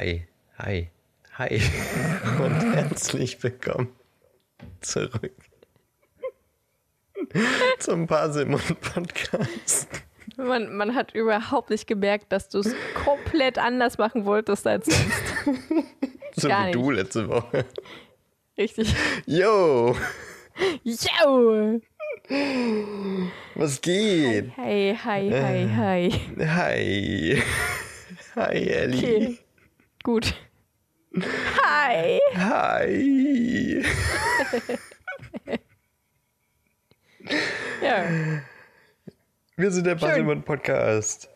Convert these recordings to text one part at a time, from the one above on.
Hi, hi, hi, hi und herzlich willkommen zurück zum Parsimon Podcast. Man, man hat überhaupt nicht gemerkt, dass du es komplett anders machen wolltest als sonst. So Gar wie du letzte Woche. Richtig. Yo, Yo! was geht? Hi, hi, hi, hi. Hi. Hi, Ellie. Okay. Gut. Hi! Hi. Ja, Wir sind der Parsimon Podcast.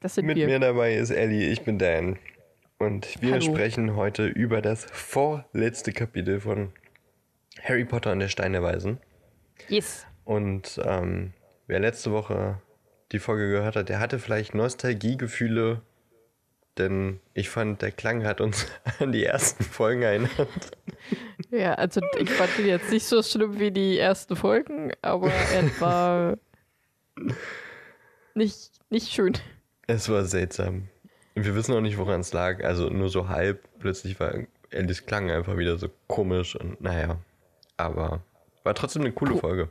das sind Mit wir. mir dabei ist Ellie, ich bin Dan. Und wir Hallo. sprechen heute über das vorletzte Kapitel von Harry Potter und der Stein der Weisen. Yes. Und ähm, wer letzte Woche die Folge gehört hat, der hatte vielleicht Nostalgiegefühle, denn ich fand, der Klang hat uns an die ersten Folgen erinnert. Ja, also ich fand ihn jetzt nicht so schlimm wie die ersten Folgen, aber er war nicht, nicht schön. Es war seltsam. Wir wissen auch nicht, woran es lag. Also nur so halb. Plötzlich war Ellis Klang einfach wieder so komisch und naja. Aber war trotzdem eine coole Cool. Folge.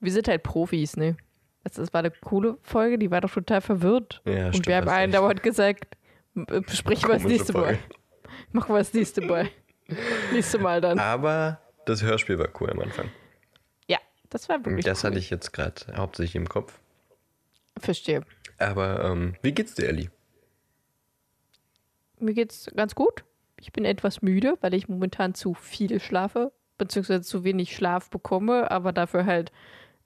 Wir sind halt Profis, ne? Also, das war eine coole Folge, die war doch total verwirrt. Ja, Und stimmt, wir haben allen recht. dauernd gesagt, besprechen wir das nächste Folge. Mal. Machen wir das nächste Mal. nächste Mal dann. Aber das Hörspiel war cool am Anfang. Ja, das war wirklich Das cool. hatte ich jetzt gerade hauptsächlich im Kopf. Verstehe. Aber ähm, wie geht's dir, Ellie? Mir geht's ganz gut. Ich bin etwas müde, weil ich momentan zu viel schlafe, beziehungsweise zu wenig Schlaf bekomme, aber dafür halt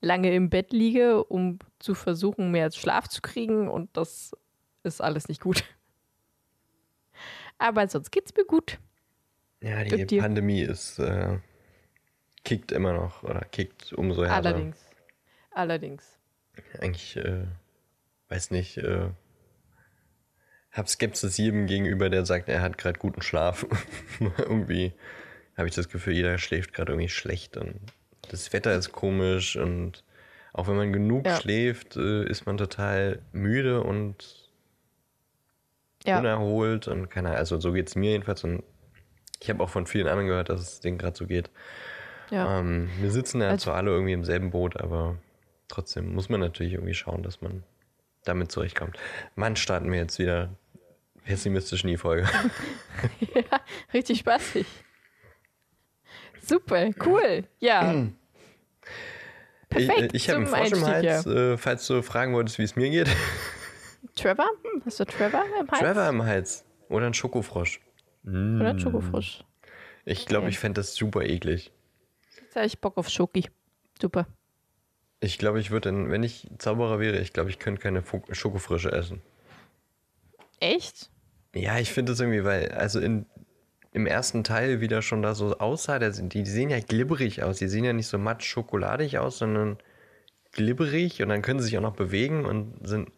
lange im Bett liege, um zu versuchen, mehr Schlaf zu kriegen und das ist alles nicht gut. Aber sonst geht's mir gut. Ja, die dir? Pandemie ist äh, kickt immer noch oder kickt umso härter. Allerdings. Allerdings. Eigentlich, äh, weiß nicht, äh, hab Skepsis jedem gegenüber, der sagt, er hat gerade guten Schlaf. irgendwie habe ich das Gefühl, jeder schläft gerade irgendwie schlecht und das Wetter ist komisch und auch wenn man genug Ja. schläft, äh, ist man total müde und Ja, unerholt und keine also so geht's mir jedenfalls und ich habe auch von vielen anderen gehört, dass es denen gerade so geht. ja. Ähm, wir sitzen ja Also- zwar alle irgendwie im selben Boot, aber trotzdem muss man natürlich irgendwie schauen, dass man damit zurechtkommt. Mann, starten wir jetzt wieder pessimistisch in die Folge. richtig spaßig. Super, cool. Ja. Perfekt ich ich habe einen Einstieg, Hals, äh, falls du fragen wolltest, wie es mir geht. Trevor? Hast du Trevor im Hals? Trevor im Hals. Oder ein Schokofrosch. Mm. Oder Schokofrosch? Ich glaube, Okay. ich fände das super eklig. Jetzt habe ich Bock auf Schoki. Super. Ich glaube, ich würde, dann, wenn ich Zauberer wäre, ich glaube, ich könnte keine Schokofrösche essen. Echt? Ja, ich finde das irgendwie, weil, also in, im ersten Teil wieder schon da so aussah, der, die, die sehen ja glibberig aus. Die sehen ja nicht so matt schokoladig aus, sondern glibberig und dann können sie sich auch noch bewegen und sind,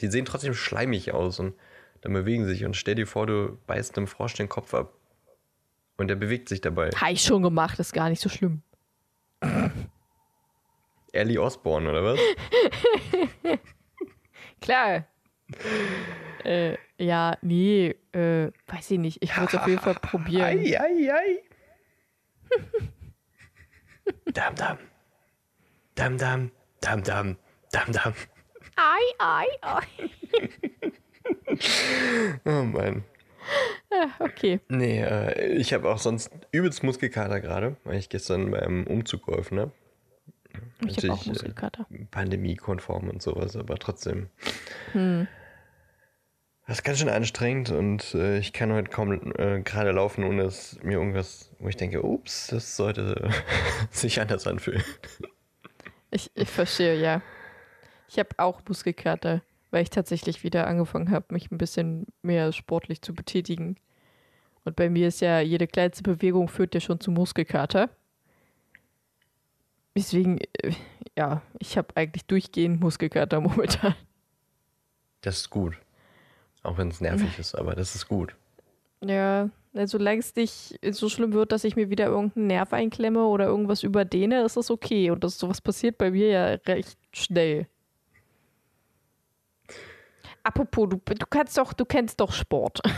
die sehen trotzdem schleimig aus und dann bewegen sich. Und stell dir vor, du beißt einem Frosch den Kopf ab und der bewegt sich dabei. Habe ich schon gemacht, ist gar nicht so schlimm. Ellie Osborne, oder was? Klar. äh, ja, nee, äh, weiß ich nicht. Ich würde es auf jeden Fall probieren. Ei, ei, ei. dam, dam. Dam, dam. Dam, dam. Dam, dam. Ei, ei, ei. Oh Mann. Ah, okay. Nee, äh, ich habe auch sonst übelst Muskelkater gerade, weil ich gestern beim Umzug geholfen habe. Ich habe auch Natürlich, äh, Muskelkater. Pandemiekonform und sowas, aber trotzdem. Hm. Das ist ganz schön anstrengend und äh, ich kann heute kaum äh, gerade laufen, ohne dass mir irgendwas, wo ich denke, ups, das sollte sich anders anfühlen. Ich, ich verstehe, ja. Ich habe auch Muskelkater, weil ich tatsächlich wieder angefangen habe, mich ein bisschen mehr sportlich zu betätigen. Und bei mir ist ja jede kleinste Bewegung führt ja schon zu Muskelkater. Deswegen, äh, ja, ich habe eigentlich durchgehend Muskelkater momentan. Das ist gut. Auch wenn es nervig ist, aber das ist gut. Ja, also solange es nicht so schlimm wird, dass ich mir wieder irgendeinen Nerv einklemme oder irgendwas überdehne, ist das okay. Und das sowas passiert bei mir ja recht schnell. Apropos, du, du kannst doch, du kennst doch Sport.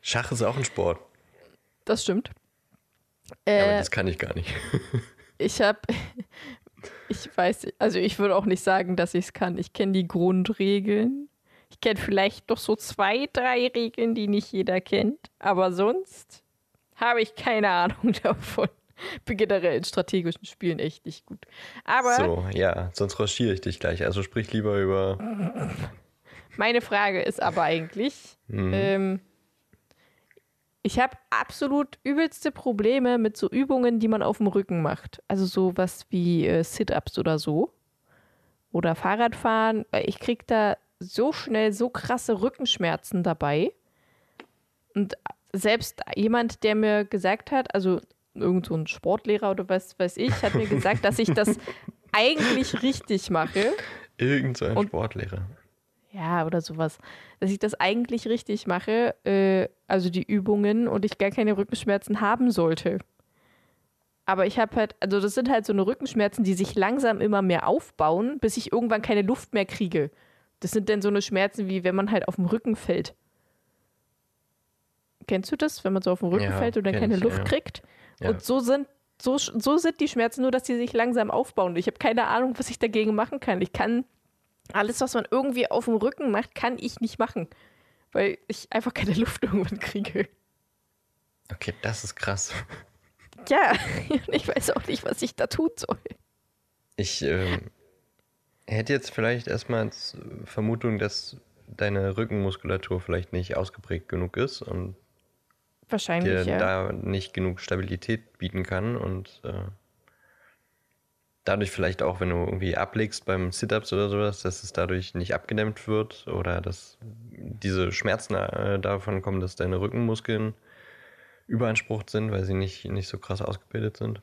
Schach ist auch ein Sport. Das stimmt. Ja, aber Äh, das kann ich gar nicht. ich habe, ich weiß, also ich würde auch nicht sagen, dass ich es kann. Ich kenne die Grundregeln. Ich kenne vielleicht noch so zwei, drei Regeln, die nicht jeder kennt. Aber sonst habe ich keine Ahnung davon. Bin generell in strategischen Spielen echt nicht gut. Aber So, ja, sonst raschiere ich dich gleich. Also sprich lieber über. Meine Frage ist aber eigentlich, Mhm. ähm, ich habe absolut übelste Probleme mit so Übungen, die man auf dem Rücken macht. Also sowas wie äh, Sit-ups oder so. Oder Fahrradfahren. Ich krieg da so schnell so krasse Rückenschmerzen dabei. Und selbst jemand, der mir gesagt hat, also irgend so ein Sportlehrer oder was weiß ich, hat mir gesagt, dass ich das eigentlich richtig mache. Irgend so ein Und- Sportlehrer. Ja, oder sowas. Dass ich das eigentlich richtig mache, äh, also die Übungen, und ich gar keine Rückenschmerzen haben sollte. Aber ich habe halt, also das sind halt so eine Rückenschmerzen, die sich langsam immer mehr aufbauen, bis ich irgendwann keine Luft mehr kriege. Das sind dann so eine Schmerzen, wie wenn man halt auf dem Rücken fällt. Kennst du das, wenn man so auf dem Rücken Ja, fällt und dann keine ich, Luft ja. kriegt? Ja. Und so sind, so, so sind die Schmerzen, nur dass die sich langsam aufbauen. Ich habe keine Ahnung, was ich dagegen machen kann. Ich kann alles, was man irgendwie auf dem Rücken macht, kann ich nicht machen. Weil ich einfach keine Luft irgendwann kriege. Okay, das ist krass. Ja, ich weiß auch nicht, was ich da tun soll. Ich ähm, hätte jetzt vielleicht erstmal Vermutung, dass deine Rückenmuskulatur vielleicht nicht ausgeprägt genug ist und Wahrscheinlich, ja. da nicht genug Stabilität bieten kann und äh, dadurch vielleicht auch, wenn du irgendwie ablegst beim Sit-Ups oder sowas, dass es dadurch nicht abgedämmt wird oder dass diese Schmerzen äh, davon kommen, dass deine Rückenmuskeln überansprucht sind, weil sie nicht, nicht so krass ausgebildet sind.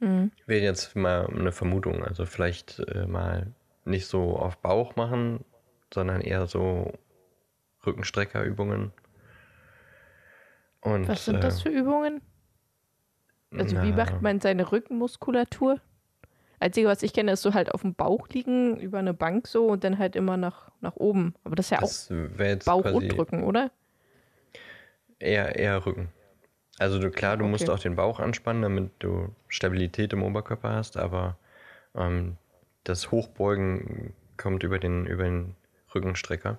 Mhm. Wäre jetzt mal eine Vermutung. Also vielleicht äh, mal nicht so auf Bauch machen, sondern eher so Rückenstreckerübungen. Und, Was sind das äh, für Übungen? Also, wie na, macht man seine Rückenmuskulatur? Einzige, was ich kenne, ist so halt auf dem Bauch liegen, über eine Bank so und dann halt immer nach, nach oben. Aber das ist ja Das auch Bauch und Rücken, oder? Eher, eher Rücken. Also du, klar, du musst Okay. auch den Bauch anspannen, damit du Stabilität im Oberkörper hast, aber ähm, das Hochbeugen kommt über den, über den Rückenstrecker.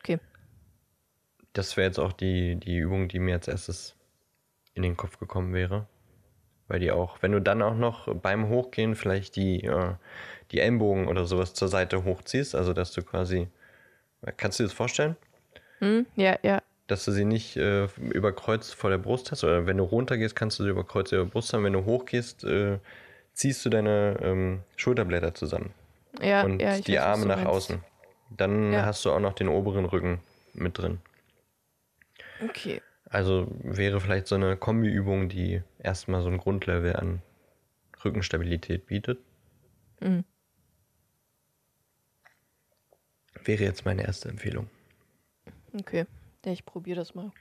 Okay. Das wäre jetzt auch die, die Übung, die mir als erstes in den Kopf gekommen wäre. Weil die auch, wenn du dann auch noch beim Hochgehen vielleicht die, äh, die Ellenbogen oder sowas zur Seite hochziehst, also dass du quasi, kannst du dir das vorstellen? Hm? Ja, ja. dass du sie nicht äh, über Kreuz vor der Brust hast. Oder wenn du runtergehst, kannst du sie über Kreuz über der Brust haben. Wenn du hochgehst, äh, ziehst du deine ähm, Schulterblätter zusammen Ja, und ja, ich die weiß, Arme nach meinst. außen. Dann Ja. hast du auch noch den oberen Rücken mit drin. Okay. Also wäre vielleicht so eine Kombiübung, die erstmal so ein Grundlevel an Rückenstabilität bietet. Mhm. Wäre jetzt meine erste Empfehlung. Okay. Ja, ich probiere das mal.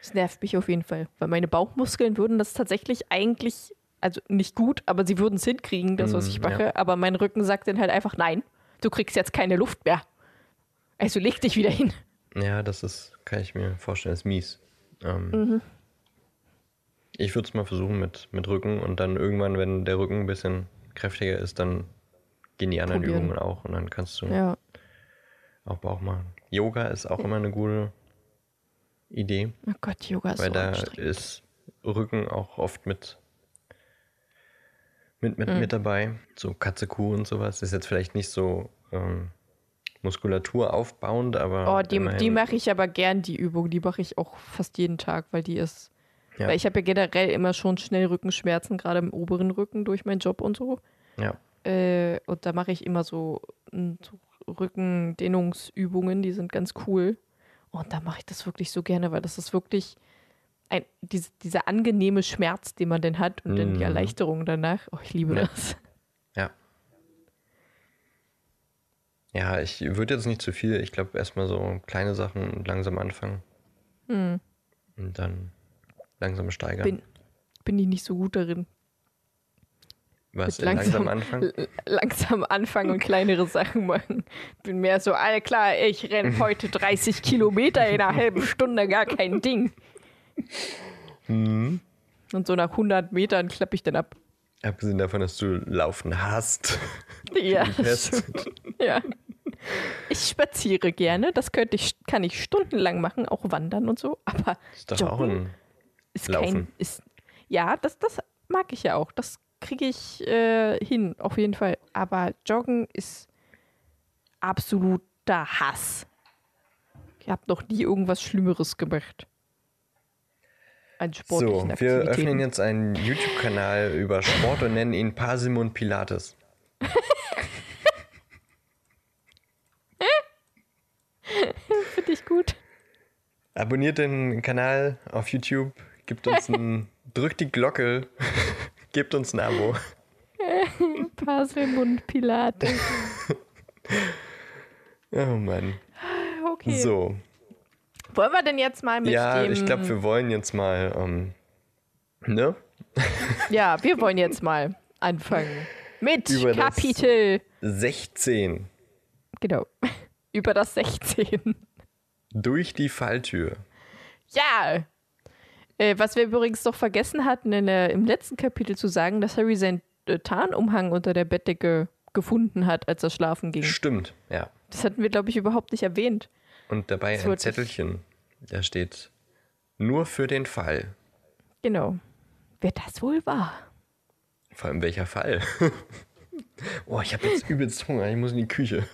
Es nervt mich auf jeden Fall, weil meine Bauchmuskeln würden das tatsächlich eigentlich, also nicht gut, aber sie würden es hinkriegen, das, was Mm, ich mache. Aber mein Rücken sagt dann halt einfach, nein, du kriegst jetzt keine Luft mehr. Also leg dich wieder hin. Ja, das ist, kann ich mir vorstellen, ist mies. Ähm, Mhm. Ich würde es mal versuchen mit, mit Rücken und dann irgendwann, wenn der Rücken ein bisschen kräftiger ist, dann gehen die anderen Probieren. Übungen auch und dann kannst du Ja. auch Bauch machen. Yoga ist auch immer eine gute Idee, Oh Gott, Yoga ist weil so da ist Rücken auch oft mit, mit, mit, Mhm. mit dabei. So Katze, Kuh und sowas. Ist jetzt vielleicht nicht so ähm, Muskulatur aufbauend, aber Oh, die, die mache ich aber gern, die Übung. Die mache ich auch fast jeden Tag, weil die ist. Ja. Weil ich habe ja generell immer schon schnell Rückenschmerzen, gerade im oberen Rücken durch meinen Job und so. Ja. Äh, und da mache ich immer so, mm, so Rückendehnungsübungen, die sind ganz cool. Und da mache ich das wirklich so gerne, weil das ist wirklich ein, diese, dieser angenehme Schmerz, den man denn hat und dann die Mhm. Erleichterung danach. Oh, ich liebe Ja. das. Ja. Ja, ich würde jetzt nicht zu viel. Ich glaube, erstmal so kleine Sachen und langsam anfangen. Hm. Und dann langsam steigern. Bin, bin ich nicht so gut darin. Was, langsam, langsam- anfangen? Langsam anfangen und kleinere Sachen machen. Bin mehr so, all klar, ich renne heute 30 Kilometer in einer halben Stunde, gar kein Ding. Mhm. Und so nach 100 Metern klappe ich dann ab. Abgesehen davon, dass du Laufen hast. Ja, ja. Ich spaziere gerne, das könnte ich, kann ich stundenlang machen, auch wandern und so, aber Ist doch auch Joggen? ein. ist Laufen. kein. Ist, ja, das, das mag ich ja auch. Das kriege ich äh, hin, auf jeden Fall. Aber Joggen ist absoluter Hass. Ich habe noch nie irgendwas Schlimmeres gemacht. So, sportlichen wir Aktivitäten. öffnen jetzt einen YouTube-Kanal über Sport und nennen ihn Parsimon Pilates. Finde ich gut. Abonniert den Kanal auf YouTube, gibt uns ein, drückt die Glocke, gebt uns ein Abo. Paselmund Pilate. Oh Mann. Okay. So, Wollen wir denn jetzt mal mit ja, dem. ich glaube, wir wollen jetzt mal, ähm, ne? ja, wir wollen jetzt mal anfangen. Mit Über Kapitel. 16 Genau. Über das 16. durch die Falltür. Ja! Äh, was wir übrigens noch vergessen hatten, in der, im letzten Kapitel zu sagen, dass Harry seinen äh, Tarnumhang unter der Bettdecke gefunden hat, als er schlafen ging. Stimmt, ja. Das hatten wir, glaube ich, überhaupt nicht erwähnt. Und dabei Das ein Zettelchen, da steht nur für den Fall. Genau. Wer das wohl war? Vor allem welcher Fall? oh, ich habe jetzt übelst Hunger, ich muss in die Küche.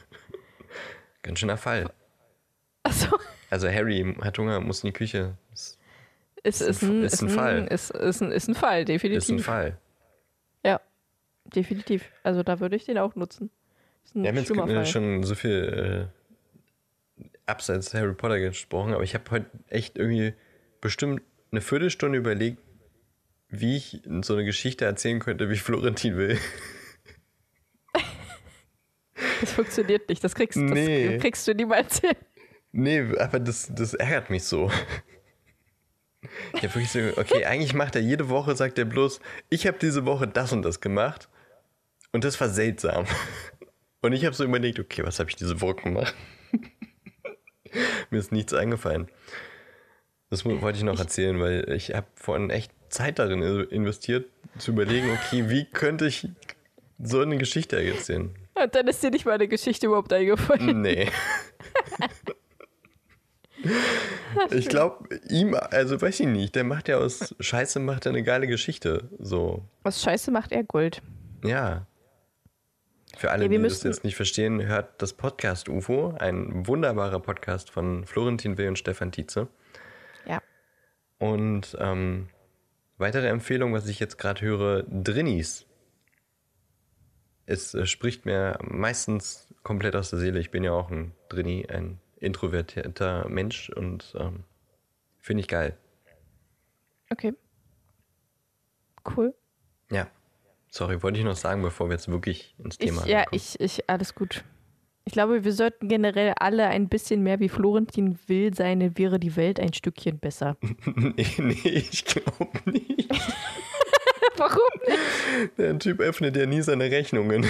Ganz schöner Fall. Achso, Also Harry hat Hunger, muss in die Küche. Ist, Ist ist ein- ist ein ein Fall. Ist, ist, ein, ist ein Fall, definitiv. ist ein Fall. Ja, definitiv. Also da würde ich den auch nutzen. Ist ein Wir haben jetzt äh, schon so viel äh, abseits Harry Potter gesprochen, aber ich habe heute echt irgendwie bestimmt eine Viertelstunde überlegt, wie ich so eine Geschichte erzählen könnte, wie Florentin will. Das funktioniert nicht. Das kriegst, Nee. das kriegst du niemals hin. Nee, aber das, das ärgert mich so. Ich habe wirklich so, okay, eigentlich macht er jede Woche, sagt er bloß, ich habe diese Woche das und das gemacht. Und das war seltsam. Und ich habe so überlegt, okay, was habe ich diese Woche gemacht? Mir ist nichts eingefallen. Das wollte ich noch erzählen, weil ich habe vorhin echt Zeit darin investiert, zu überlegen, okay, wie könnte ich so eine Geschichte erzählen? Und dann ist dir nicht mal eine Geschichte überhaupt eingefallen. Nee. ich glaube, ihm, also weiß ich nicht, der macht ja aus Scheiße, macht er eine geile Geschichte. So, Was Scheiße macht er Gold. ja. Für alle, Ja, die das jetzt nicht verstehen, hört das Podcast UFO, ein wunderbarer Podcast von Florentin Will und Stefan Tietze. Ja. Und ähm, weitere Empfehlung, was ich jetzt gerade höre, Drinnies. Es äh, spricht mir meistens komplett aus der Seele. Ich bin ja auch ein Drinni, ein introvertierter Mensch und ähm, finde ich geil. Okay. Cool. Ja. Sorry, wollte ich noch sagen, bevor wir jetzt wirklich ins Thema Ich, ja, ich, ich, alles gut. Ich glaube, wir sollten generell alle ein bisschen mehr wie Florentin will sein, dann wäre die Welt ein Stückchen besser. nee, nee, ich glaube nicht. Warum nicht? Der Typ öffnet ja nie seine Rechnungen.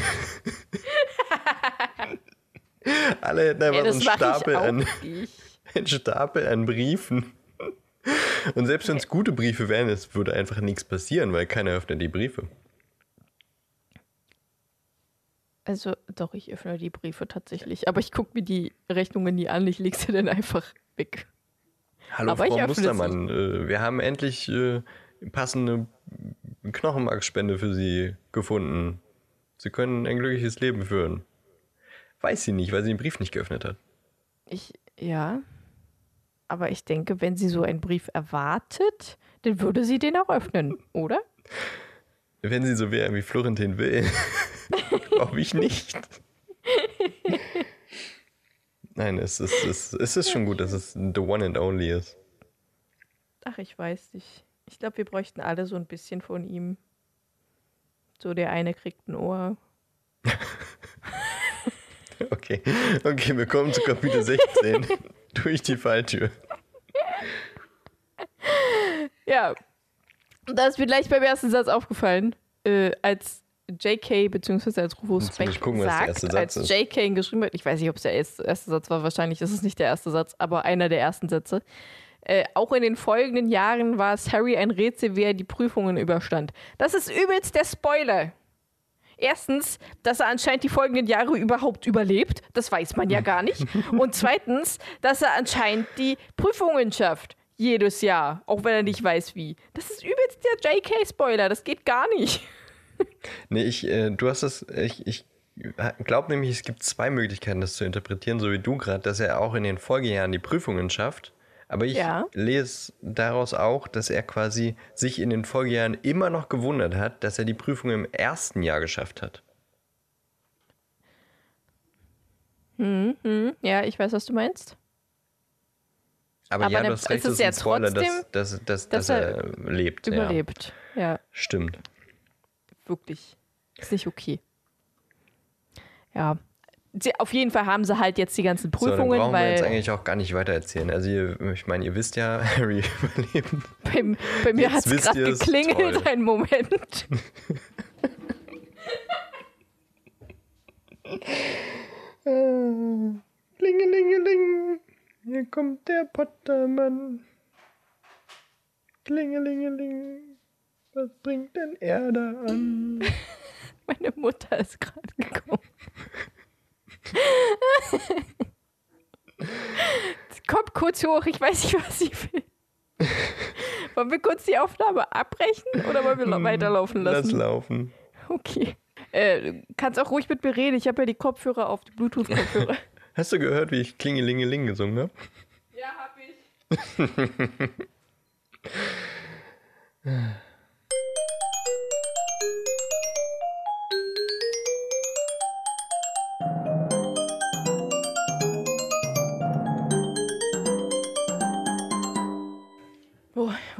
Alle hätten einfach Ja, so das einen Stapel an, einen Stapel an Briefen. Und selbst wenn es gute Briefe wären, es würde einfach nichts passieren, weil keiner öffnet die Briefe. Also, doch, ich öffne die Briefe tatsächlich. Aber ich gucke mir die Rechnungen nie an. Ich lege sie dann einfach weg. Hallo Aber ich Frau. Mustermann, äh, wir haben endlich äh, passende Knochenmarkspende für Sie gefunden. Sie können ein glückliches Leben führen. Weiß sie nicht, weil sie den Brief nicht geöffnet hat. Ich, ja. Aber ich denke, wenn sie so einen Brief erwartet, dann würde sie den auch öffnen, oder? Wenn sie so wäre wie Florentin will, glaube ich nicht. Nein, es ist, es, es ist schon gut, dass es the one and only ist. Ach, ich weiß nicht. Ich glaube, wir bräuchten alle so ein bisschen von ihm. So, der eine kriegt ein Ohr. Okay, okay, wir kommen zu Kapitel 16. Durch die Falltür. Ja. Da ist mir gleich beim ersten Satz aufgefallen, äh, als JK bzw. als Rufus Beck ich gucken, sagt, erste Satz als. JK ihn geschrieben hat, ich weiß nicht, ob es der erste, erste Satz war, wahrscheinlich ist es nicht der erste Satz, aber einer der ersten Sätze. Äh, auch in den folgenden Jahren war es Harry ein Rätsel, wie er die Prüfungen überstand. Das ist übelst der Spoiler. Erstens, dass er anscheinend die folgenden Jahre überhaupt überlebt. Das weiß man ja gar nicht. Und zweitens, dass er anscheinend die Prüfungen schafft. Jedes Jahr. Auch wenn er nicht weiß wie. Das ist übelst der JK-Spoiler. Das geht gar nicht. Nee, ich, äh, du hast es, ich, ich glaube nämlich, es gibt zwei Möglichkeiten, das zu interpretieren, so wie du gerade, dass er auch in den Folgejahren die Prüfungen schafft. Aber ich Ja. lese daraus auch, dass er quasi sich in den Folgejahren immer noch gewundert hat, dass er die Prüfung im ersten Jahr geschafft hat. Hm, ja, ich weiß, was du meinst. Aber, Aber ja, du hast recht, ist es ist ja Spoiler, dass, trotzdem, dass, dass, dass dass er, lebt. Ja. Überlebt. Ja, Stimmt. Wirklich. Ist nicht okay. Ja. Sie, auf jeden Fall haben sie halt jetzt die ganzen So, dann Prüfungen, brauchen wir jetzt weil eigentlich auch gar nicht weiter erzählen. Also, ihr, ich meine, ihr wisst ja, Harry überlebt. bei, bei mir hat es gerade geklingelt, toll. einen Moment. Klingelingeling, hier kommt der Pottermann. Klingelingeling, was bringt denn er da an? Meine Mutter ist gerade gekommen. Kommt kurz hoch, ich weiß nicht, was sie will. Wollen wir kurz die Aufnahme abbrechen oder wollen wir noch weiterlaufen Lass lassen? laufen. Okay. Äh, kannst auch ruhig mit mir reden. Ich habe ja die Kopfhörer auf, die Bluetooth-Kopfhörer. Hast du gehört, wie ich Klingelingeling gesungen habe? ja, hab ich.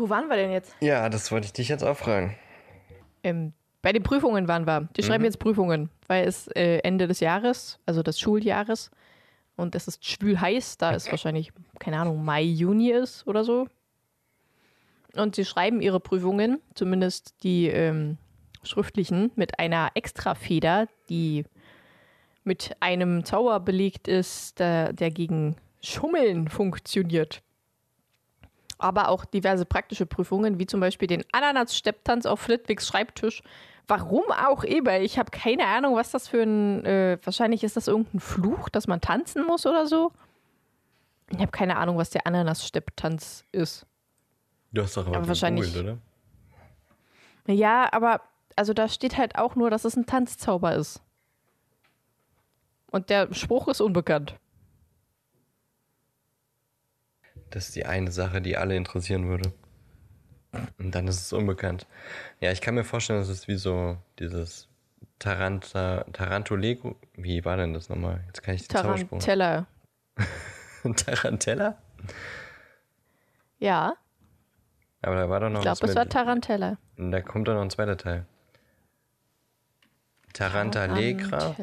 Wo, waren wir denn jetzt? Ja, das wollte ich dich jetzt auch fragen. Ähm, bei den Prüfungen waren wir. Die schreiben jetzt Prüfungen, weil es äh, Ende des Jahres, also des Schuljahres, und es ist schwül heiß, da es wahrscheinlich, keine Ahnung, Mai, Juni ist oder so. Und sie schreiben ihre Prüfungen, zumindest die ähm, schriftlichen, mit einer Extrafeder, die mit einem Zauber belegt ist, der, der gegen Schummeln funktioniert. Aber auch diverse praktische Prüfungen, wie zum Beispiel den Ananas-Stepptanz auf Flitwigs Schreibtisch. Warum auch immer. Ich habe keine Ahnung, was das für ein. Äh, wahrscheinlich ist das irgendein Fluch, dass man tanzen muss oder so. Ich habe keine Ahnung, was der Ananas-Stepptanz ist. Du hast doch aber, Aber wahrscheinlich- gegoogelt, oder? Ja, aber also da steht halt auch nur, dass es ein Tanzzauber ist. Und der Spruch ist unbekannt. Das ist die eine Sache, die alle interessieren würde. Und dann ist es unbekannt. Ja, ich kann mir vorstellen, das ist wie so dieses Taranta, Tarantulego. Wie war denn das nochmal? Jetzt kann ich den. Tarantella. Tarantella? Ja, Aber da war doch noch ich glaube, es war Tarantella. Da kommt doch noch ein zweiter Teil. Tarantalegra?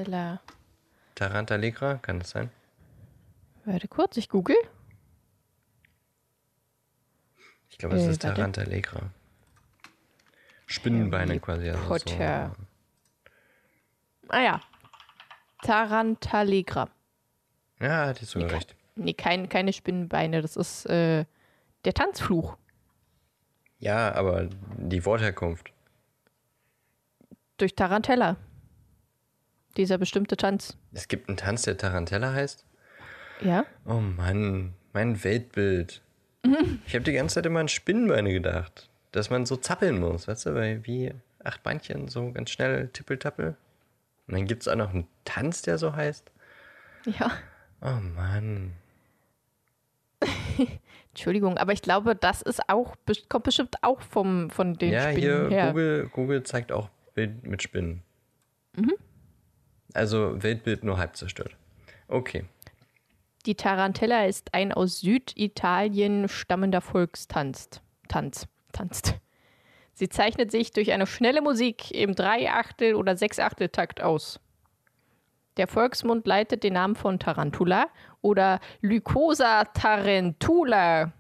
Tarantalegra? Kann das sein? Warte kurz, ich google. Ich glaube, es Äh, ist. Tarantalegra. Spinnenbeine Harry quasi. Also Potter. Ah ja. Tarantalegra. So. Ja, hatte ich sogar recht. Nee, kein, keine Spinnenbeine. Das ist äh, der Tanzfluch. Ja, aber die Wortherkunft. Durch Tarantella. Dieser bestimmte Tanz. Es gibt einen Tanz, der Tarantella heißt? Ja? Oh Mann, mein Weltbild. Ich habe die ganze Zeit immer an Spinnenbeine gedacht. Dass man so zappeln muss, weißt du, weil wie acht Beinchen, so ganz schnell tippeltappel. Und dann gibt es auch noch einen Tanz, der so heißt. Ja. Oh Mann. Entschuldigung, aber ich glaube, das ist auch, kommt bestimmt auch vom, von den ja, Spinnen hier her. Google, Google zeigt auch Bild mit Spinnen. Mhm. Also Weltbild nur halb zerstört. Okay. Die Tarantella ist ein aus Süditalien stammender Volkstanz. Tanz. Tanzt. Sie zeichnet sich durch eine schnelle Musik im Dreiachtel- oder Sechsachteltakt aus. Der Volksmund leitet den Namen von Tarantula oder Lycosa tarantula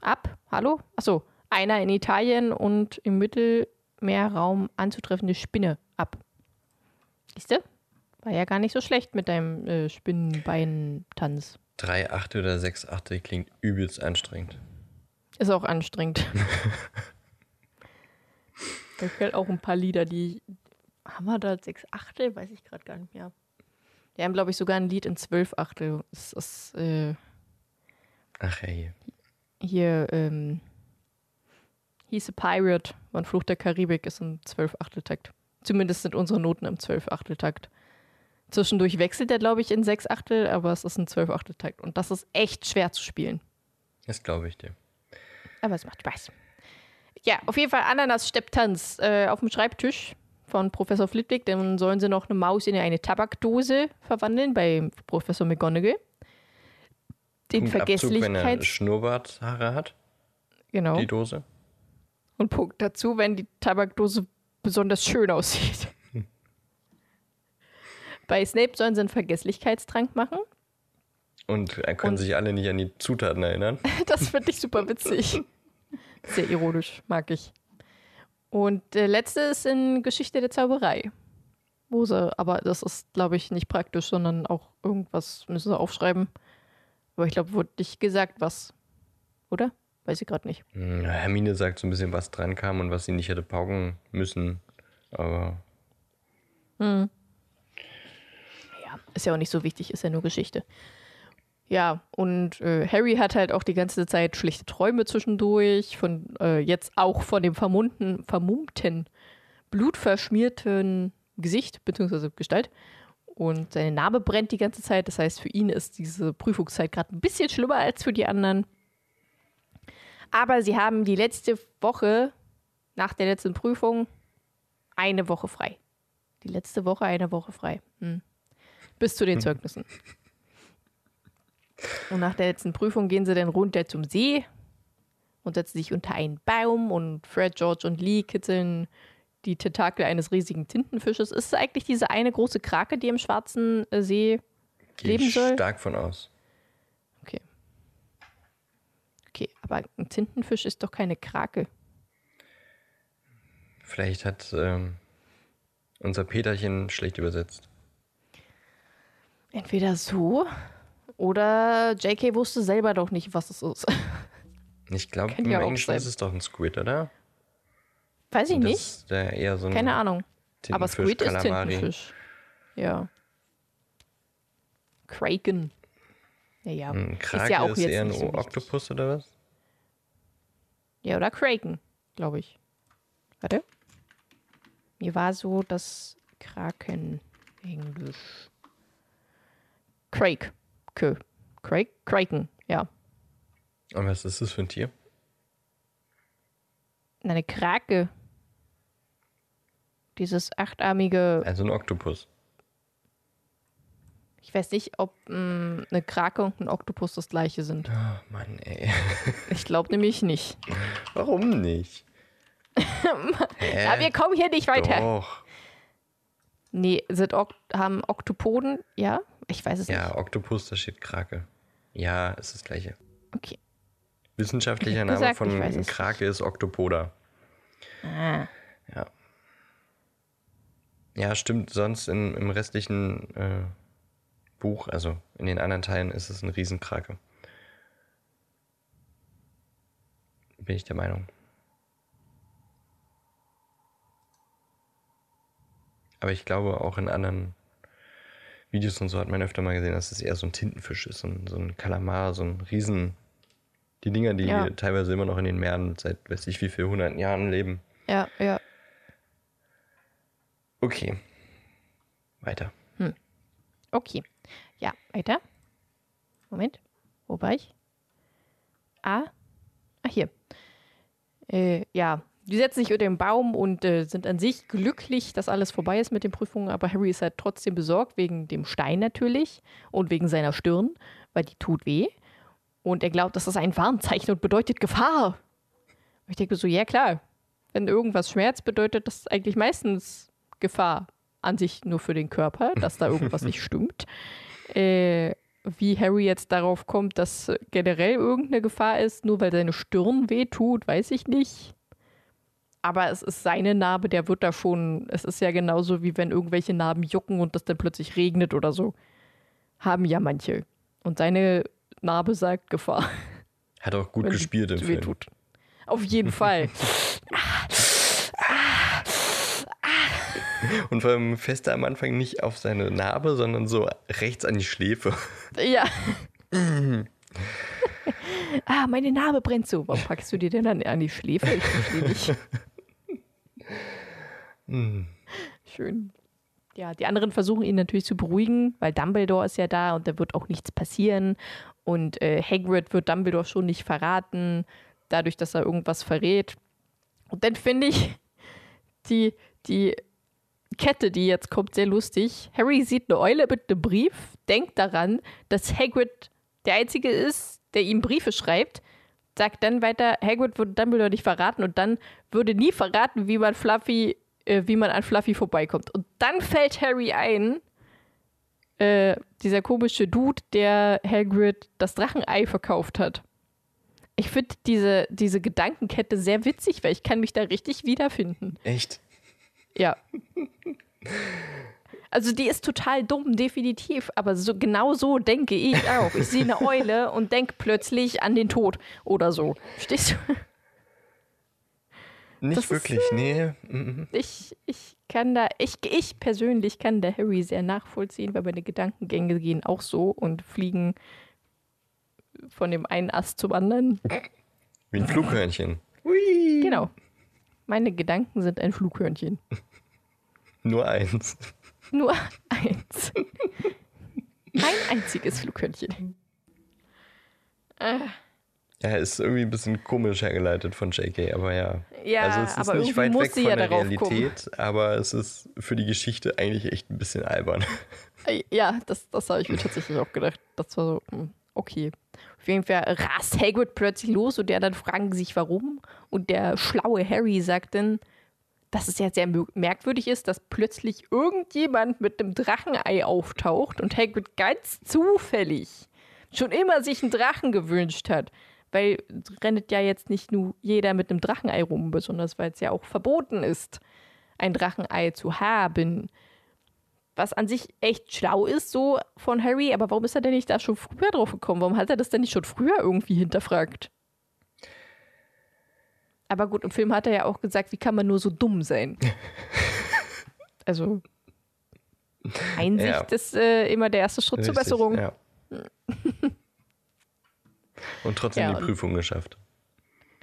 ab. Hallo? Achso, einer in Italien und im Mittel, mehr Raum anzutreffende Spinne ab. Siehst du? War ja gar nicht so schlecht mit deinem äh, Spinnenbeintanz. Drei Achte oder sechs Achte klingt übelst anstrengend. Ist auch anstrengend. da fällt auch ein paar Lieder, die. Haben wir da sechs Achtel? Weiß ich gerade gar nicht mehr. Wir haben, glaube ich, sogar ein Lied in zwölf Achtel. Das ist äh, Ach hey. hier, ähm, He's a Pirate von Fluch der Karibik ist im zwölf Achteltakt. Zumindest sind unsere Noten im zwölf Achteltakt. Zwischendurch wechselt er, glaube ich, in sechs Achtel, aber es ist ein zwölf Achteltakt. Und das ist echt schwer zu spielen. Das glaube ich dir. Aber es macht Spaß. Ja, auf jeden Fall Ananas-Stepptanz äh, auf dem Schreibtisch von Professor Flitwick. Dann sollen sie noch eine Maus in eine Tabakdose verwandeln bei Professor McGonagall. Den Punktabzug, wenn er Vergesslichkeits... Schnurrbarthaare hat, Genau. die Dose. Und Punkt dazu, wenn die Tabakdose besonders schön aussieht. Bei Snape sollen sie einen Vergesslichkeitstrank machen. Und er können Und- sich alle nicht an die Zutaten erinnern. Das finde ich super witzig. Sehr ironisch, mag ich. Und der letzte ist in Geschichte der Zauberei. Wo sie, aber das ist, glaube ich, nicht praktisch, sondern auch irgendwas müssen sie aufschreiben. Aber ich glaube, wurde nicht gesagt, was. Oder? Weiß ich gerade nicht. Hm, Hermine sagt so ein bisschen, was dran kam und was sie nicht hätte pauken müssen. Aber Ja, ist ja auch nicht so wichtig, ist ja nur Geschichte. Ja, und äh, Harry hat halt auch die ganze Zeit schlechte Träume zwischendurch, von äh, jetzt auch von dem vermummten, vermummten, blutverschmierten Gesicht bzw. Gestalt. Und seine Narbe brennt die ganze Zeit. Das heißt, für ihn ist diese Prüfungszeit gerade ein bisschen schlimmer als für die anderen. Aber sie haben die letzte Woche, nach der letzten Prüfung, eine Woche frei. Die letzte Woche, eine Woche frei. Hm. Bis zu den Zeugnissen. Und nach der letzten Prüfung gehen sie dann runter zum See und setzen sich unter einen Baum und Fred, George und Lee kitzeln die Tentakel eines riesigen Tintenfisches. Ist es eigentlich diese eine große Krake, die im Schwarzen äh, See gehe leben ich soll? stark von aus. Okay. Okay, aber ein Tintenfisch ist doch keine Krake. Vielleicht hat ähm, unser Peterchen schlecht übersetzt. Entweder so oder JK wusste selber doch nicht, was es ist. Ich glaube, im Englischen ist es doch ein Squid, oder? Weiß ich nicht. so ein Keine Ahnung. Aber Squid ist. Tintenfisch. Ja. Kraken. Ja, ja. Ein Krake ist ja auch ist jetzt eher ein so. Oktopus, oder was? Ja, oder Kraken, glaube ich. Warte. Mir war so das Kraken Englisch. Crake. Kö. Crake? Kraken, ja. Und was ist das für ein Tier? Eine Krake. Dieses achtarmige, Also ein Oktopus. ich weiß nicht, ob mh, eine Krake und ein Oktopus das gleiche sind. Oh Mann, ey. Ich glaube nämlich nicht. Warum nicht? Aber wir kommen hier nicht weiter. Doch. Nee, sind ok haben Oktopoden, ja? Ich weiß es nicht. Ja, Oktopus, da steht Krake. Ja, ist das gleiche. Okay. Wissenschaftlicher Name gesagt, von Krake ist Oktopoda. Ah. Ja. Ja, stimmt. Sonst in, im restlichen äh, Buch, also in den anderen Teilen, ist es ein Riesenkrake. Bin ich der Meinung. Aber ich glaube, auch in anderen Videos und so hat man öfter mal gesehen, dass es eher so ein Tintenfisch ist, so ein, so ein Kalamar, so ein Riesen. Die Dinger, die Ja. teilweise immer noch in den Meeren seit weiß ich wie viel hunderten Jahren leben. Ja, ja. Okay. Weiter. Okay. Ja, weiter. Moment. Wo war ich? Ah. Ah, hier. Äh, ja. Die setzen sich unter den Baum und äh, sind an sich glücklich, dass alles vorbei ist mit den Prüfungen, aber Harry ist halt trotzdem besorgt, wegen dem Stein natürlich und wegen seiner Stirn, weil die tut weh. Und er glaubt, das ist ein Warnzeichen und bedeutet Gefahr. Und ich denke so, ja klar, wenn irgendwas schmerzt, bedeutet das eigentlich meistens Gefahr an sich nur für den Körper, dass da irgendwas nicht stimmt. Äh, wie Harry jetzt darauf kommt, dass generell irgendeine Gefahr ist, nur weil seine Stirn wehtut, weiß ich nicht. Aber es ist seine Narbe, der wird da schon, es ist ja genauso wie wenn irgendwelche Narben jucken und das dann plötzlich regnet oder so. Haben ja manche. Und seine Narbe sagt Gefahr. Hat auch gut wenn gespielt im Film. wehtut. Auf jeden Fall. Und vor allem fest am Anfang nicht auf seine Narbe, sondern so rechts an die Schläfe. ja. ah, meine Narbe brennt so. Warum packst du dir denn dann an die Schläfe? Ich verstehe nicht. Schön. Ja, die anderen versuchen ihn natürlich zu beruhigen, weil Dumbledore ist ja da und da wird auch nichts passieren. Und äh, Hagrid wird Dumbledore schon nicht verraten, dadurch, dass er irgendwas verrät. Und dann finde ich die, die Kette, die jetzt kommt, sehr lustig. Harry sieht eine Eule mit einem Brief, denkt daran, dass Hagrid der Einzige ist, der ihm Briefe schreibt, sagt dann weiter, Hagrid würde Dumbledore nicht verraten und dann würde nie verraten, wie man Fluffy, äh, wie man an Fluffy vorbeikommt. Und dann fällt Harry ein, äh, dieser komische Dude, der Hagrid das Drachenei verkauft hat. Ich finde diese, diese Gedankenkette sehr witzig, weil ich kann mich da richtig wiederfinden. Echt? Ja. Also die ist total dumm, definitiv, aber so, genau so denke ich auch. Ich sehe eine Eule und denke plötzlich an den Tod oder so. Verstehst du? Nicht Das ist, wirklich, nee. Mhm. Ich, ich kann da, ich, ich persönlich kann da Harry sehr nachvollziehen, weil meine Gedankengänge gehen auch so und fliegen von dem einen Ast zum anderen. Wie ein Flughörnchen. Hui. Genau. Meine Gedanken sind ein Flughörnchen. Nur eins. Nur eins. Ein einziges Flughörnchen. Äh, Ja, ist irgendwie ein bisschen komisch hergeleitet von JK, aber ja. Ja, also es ist aber nicht weit weg von ja der Realität, aber es ist für die Geschichte eigentlich echt ein bisschen albern. Äh, Ja, das, das habe ich mir tatsächlich auch gedacht. Das war so, hm, okay. Auf jeden Fall rast Hagrid plötzlich los und der dann fragen sich, warum. Und der schlaue Harry sagt dann, dass es ja sehr merkwürdig ist, dass plötzlich irgendjemand mit einem Drachenei auftaucht und Hagrid ganz zufällig schon immer sich einen Drachen gewünscht hat. Weil rennt ja jetzt nicht nur jeder mit einem Drachenei rum, besonders weil es ja auch verboten ist, ein Drachenei zu haben was an sich echt schlau ist, so von Harry, aber warum ist er denn nicht da schon früher drauf gekommen? Warum hat er das denn nicht schon früher irgendwie hinterfragt? Aber gut, im Film hat er ja auch gesagt, wie kann man nur so dumm sein? also, Einsicht Ja. ist äh, immer der erste Schritt zur Richtig, Besserung. Ja. Und trotzdem Ja, die Prüfung geschafft.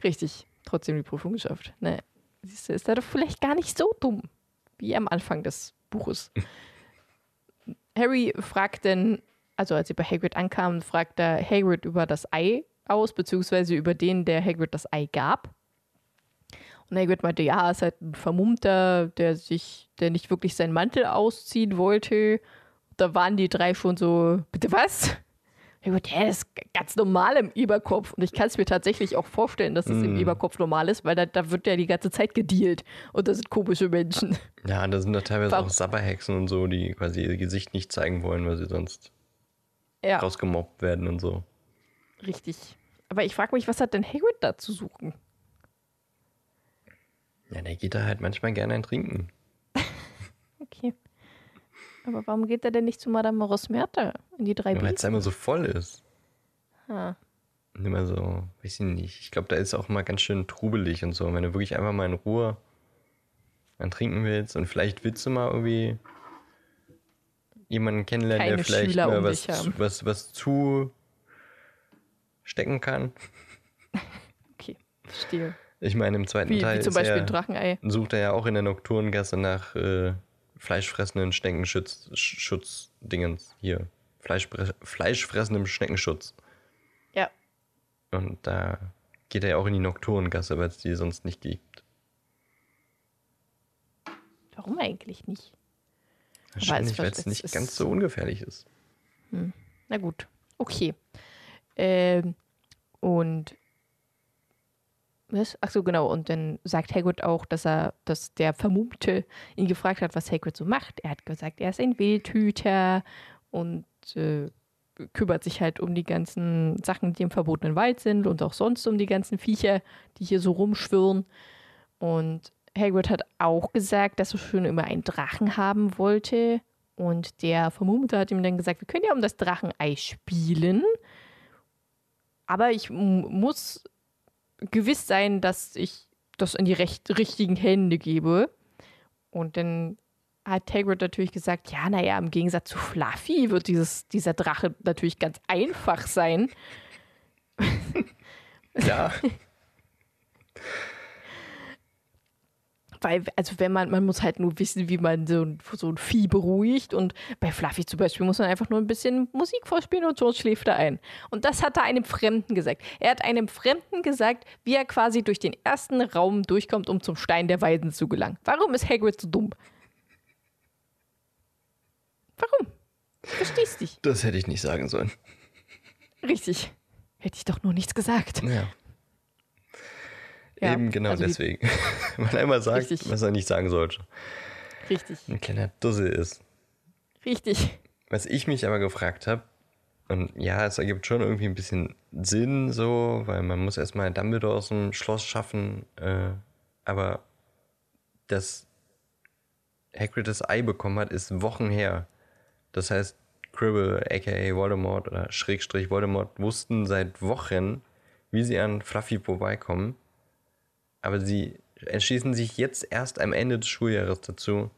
Richtig, trotzdem die Prüfung geschafft. Ne, siehst du, ist er doch vielleicht gar nicht so dumm, wie am Anfang des Buches. Harry fragt dann, also als sie bei Hagrid ankamen, fragt er Hagrid über das Ei aus, beziehungsweise über den, der Hagrid das Ei gab. Und Hagrid meinte, ja, ist halt ein Vermummter, der sich, der nicht wirklich seinen Mantel ausziehen wollte. Da waren die drei schon so, bitte was? Hagrid, ja, das ist ganz normal im Überkopf. Und ich kann es mir tatsächlich auch vorstellen, dass es im Mm. Überkopf normal ist, weil da, da wird ja die ganze Zeit gedealt. Und das sind komische Menschen. Ja, da sind da teilweise Warum- auch Sabberhexen und so, die quasi ihr Gesicht nicht zeigen wollen, weil sie sonst Ja, rausgemobbt werden und so. richtig. Aber ich frage mich, was hat denn Hagrid da zu suchen? Ja, der geht da halt manchmal gerne ein Trinken. Okay. Aber warum geht er denn nicht zu Madame Rosmerta in die drei Weil es immer so voll ist. Und immer so, weiß ich nicht. Ich glaube, da ist auch mal ganz schön trubelig und so. Und wenn du wirklich einfach mal in Ruhe ein Trinken willst und vielleicht willst du mal irgendwie jemanden kennenlernen, Keine der vielleicht Schüler mal was, was, was zu stecken kann. okay. Verstehe. Ich meine, im zweiten Wie, Teil wie zum Beispiel er, Drachenei. sucht er ja auch in der Nocturngasse nach äh, fleischfressenden Schneckenschutz, Sch- Schutzdingens. Hier. Fleischfre fleischfressendem Schneckenschutz. Ja. Und da geht er ja auch in die Nocturngasse, weil es die sonst nicht gibt. Warum eigentlich nicht? Wahrscheinlich, weil es nicht ist- ganz so ungefährlich ist. Na gut. Okay. Ähm, und was? Ach so, genau. Und dann sagt Hagrid auch, dass er, dass der Vermummte ihn gefragt hat, was Hagrid so macht. Er hat gesagt, er ist ein Wildhüter und äh, kümmert sich halt um die ganzen Sachen, die im verbotenen Wald sind und auch sonst um die ganzen Viecher, die hier so rumschwirren. Und Hagrid hat auch gesagt, dass er schon immer einen Drachen haben wollte. Und der Vermummte hat ihm dann gesagt, wir können ja um das Drachenei spielen. Aber ich muss gewiss sein, dass ich das in die recht, richtigen Hände gebe. Und dann hat Hagrid natürlich gesagt, ja, naja, im Gegensatz zu Fluffy wird dieses, dieser Drache natürlich ganz einfach sein. Ja. Weil, also wenn man, man muss halt nur wissen, wie man so, ein- so ein Vieh beruhigt. Und bei Fluffy zum Beispiel muss man einfach nur ein bisschen Musik vorspielen und George schläft da ein. Und das hat er einem Fremden gesagt. Er hat einem Fremden gesagt, wie er quasi durch den ersten Raum durchkommt, um zum Stein der Weisen zu gelangen. Warum ist Hagrid so dumm? Warum? Verstehst dich. Das hätte ich nicht sagen sollen. Richtig. Hätte ich doch nur nichts gesagt. Ja. Ja, Eben genau also deswegen. Er immer sagt, Richtig. was er nicht sagen sollte. Richtig. Ein kleiner Dussel ist. Richtig. Was ich mich aber gefragt habe, und ja, es ergibt schon irgendwie ein bisschen Sinn so, weil man muss erstmal Dumbledore aus dem Schloss schaffen, äh, aber dass Hagrid das Ei bekommen hat, ist Wochen her. Das heißt, Cribble, aka Voldemort oder Schrägstrich Voldemort wussten seit Wochen, wie sie an Fluffy vorbeikommen, aber sie entschließen sich jetzt erst am Ende des Schuljahres dazu,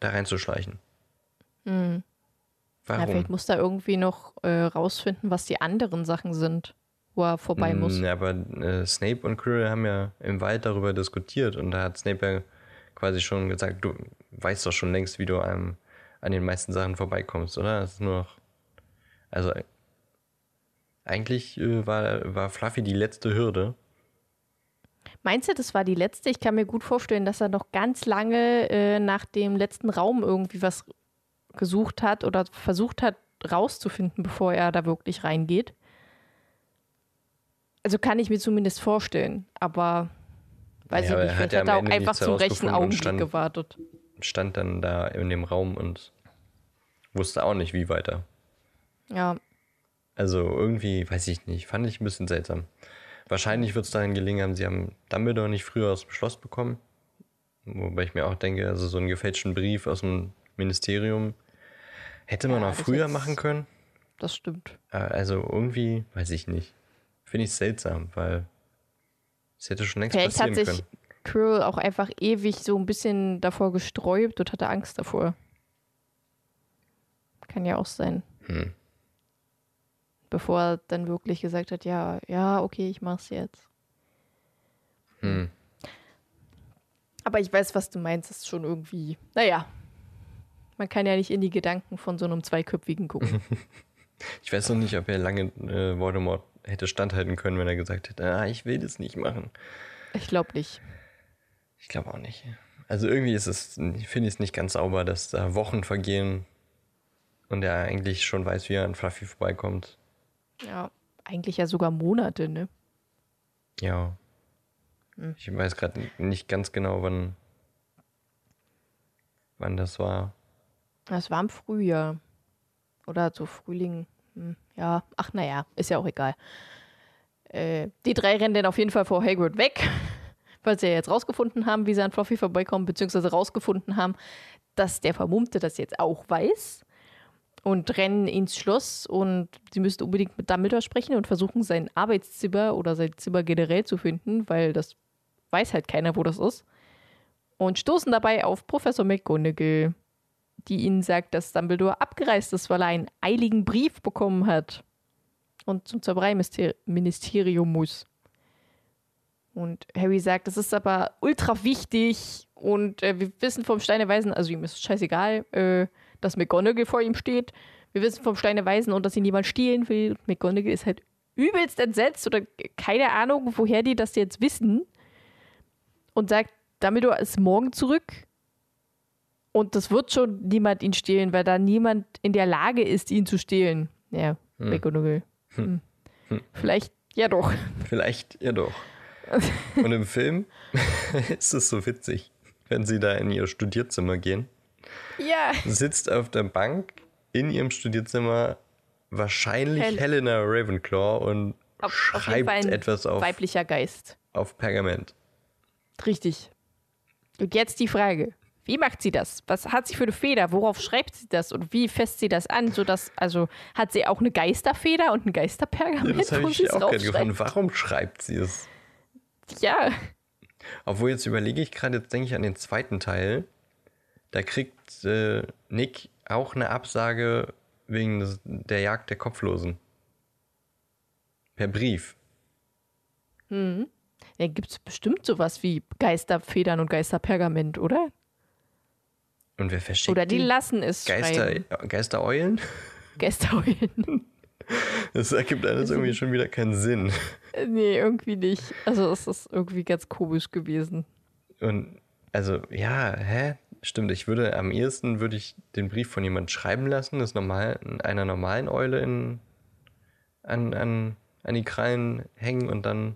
da reinzuschleichen. Ja, Warum? vielleicht muss er irgendwie noch äh, rausfinden, was die anderen Sachen sind, wo er vorbei muss. Mm, Ja, aber äh, Snape und Quirrell haben ja im Wald darüber diskutiert und da hat Snape ja quasi schon gesagt, du weißt doch schon längst, wie du am, an den meisten Sachen vorbeikommst, oder? Das ist nur noch. Also eigentlich äh, war, war Fluffy die letzte Hürde. Meinst du, das war die letzte? Ich kann mir gut vorstellen, dass er noch ganz lange äh, nach dem letzten Raum irgendwie was gesucht hat oder versucht hat rauszufinden, bevor er da wirklich reingeht. Also kann ich mir zumindest vorstellen, aber weiß Ja, ich er nicht, vielleicht ja hat er auch einfach zum rechten Augenblick stand- gewartet. Stand dann da in dem Raum und wusste auch nicht, wie weiter. Ja, Also irgendwie, weiß ich nicht, fand ich ein bisschen seltsam. Wahrscheinlich wird es dahin gelegen haben, sie haben Dumbledore nicht früher aus dem Schloss bekommen. Wobei ich mir auch denke, also so einen gefälschten Brief aus dem Ministerium hätte man Ja, auch früher machen können. das stimmt. Äh, Also irgendwie, weiß ich nicht. Finde ich seltsam, weil es hätte schon längst Vielleicht hat passieren sich können. Quirrell auch einfach ewig so ein bisschen davor gesträubt und hatte Angst davor. Kann ja auch sein. Hm. Bevor er dann wirklich gesagt hat, ja, ja, okay, ich mach's jetzt. Hm. Aber ich weiß, was du meinst, das ist schon irgendwie, naja. Man kann ja nicht in die Gedanken von so einem Zweiköpfigen gucken. Ich weiß noch nicht, ob er lange äh, Voldemort hätte standhalten können, wenn er gesagt hätte, ah, ich will das nicht machen. ich glaube nicht. Ich glaube auch nicht. Also irgendwie ist es, finde ich es nicht ganz sauber, dass da Wochen vergehen und er eigentlich schon weiß, wie er an Fluffy vorbeikommt. Ja, eigentlich ja sogar Monate, ne? Ja. Hm. Ich weiß gerade nicht ganz genau, wann, wann das war. Das war im Frühjahr. Oder so Frühling. Hm, ja, ach naja, ist ja auch egal. Äh, die drei rennen dann auf jeden Fall vor Hagrid weg, weil sie ja jetzt rausgefunden haben, wie sie an Fluffy vorbeikommen, beziehungsweise rausgefunden haben, dass der Vermummte das jetzt auch weiß. Und rennen ins Schloss und sie müssen unbedingt mit Dumbledore sprechen und versuchen, sein Arbeitszimmer oder sein Zimmer generell zu finden, weil das weiß halt keiner, wo das ist. Und stoßen dabei auf Professor McGonagall die ihnen sagt, dass Dumbledore abgereist ist, weil er einen eiligen Brief bekommen hat und zum Zaubereiministerium muss. Und Harry sagt, das ist aber ultra wichtig und äh, wir wissen vom Steine Weisen, also ihm ist es scheißegal, äh, dass McGonagall vor ihm steht. Wir wissen vom Steine Weisen und dass ihn jemand stehlen will. McGonagall ist halt übelst entsetzt oder keine Ahnung, woher die das jetzt wissen. Und sagt, Dumbledore ist morgen zurück und das wird schon niemand ihn stehlen, weil da niemand in der Lage ist, ihn zu stehlen. Ja, Hm. McGonagall. Hm. Vielleicht ja doch. Vielleicht ja doch. Und im Film ist es so witzig, wenn sie da in ihr Studierzimmer gehen. Ja. Sitzt auf der Bank in ihrem Studierzimmer wahrscheinlich Hel- Helena Ravenclaw und Auf, auf schreibt ein etwas auf, weiblicher Geist. auf Pergament. Richtig. Und jetzt die Frage. Wie macht sie das? Was hat sie für eine Feder? Worauf schreibt sie das? Und wie fässt sie das an? Sodass, also hat sie auch eine Geisterfeder und ein Geisterpergament? Das habe ich auch draufschreibt? gefragt. Warum schreibt sie es? Ja, Obwohl, jetzt überlege ich gerade, jetzt denke ich an den zweiten Teil. Da kriegt äh, Nick auch eine Absage wegen des, der Jagd der Kopflosen. Per Brief. ja gibt es bestimmt sowas wie Geisterfedern und Geisterpergament, oder? Und wer verschickt Oder die die? lassen es Geister, schreiben. Geistereulen? Geisterheulen. Das ergibt alles irgendwie schon wieder keinen Sinn. nee, irgendwie nicht. Also es ist irgendwie ganz komisch gewesen. Und also, ja, hä? Stimmt, ich würde am ehesten würde ich den Brief von jemand schreiben lassen, das normal einer normalen Eule in, an, an, an die Krallen hängen und dann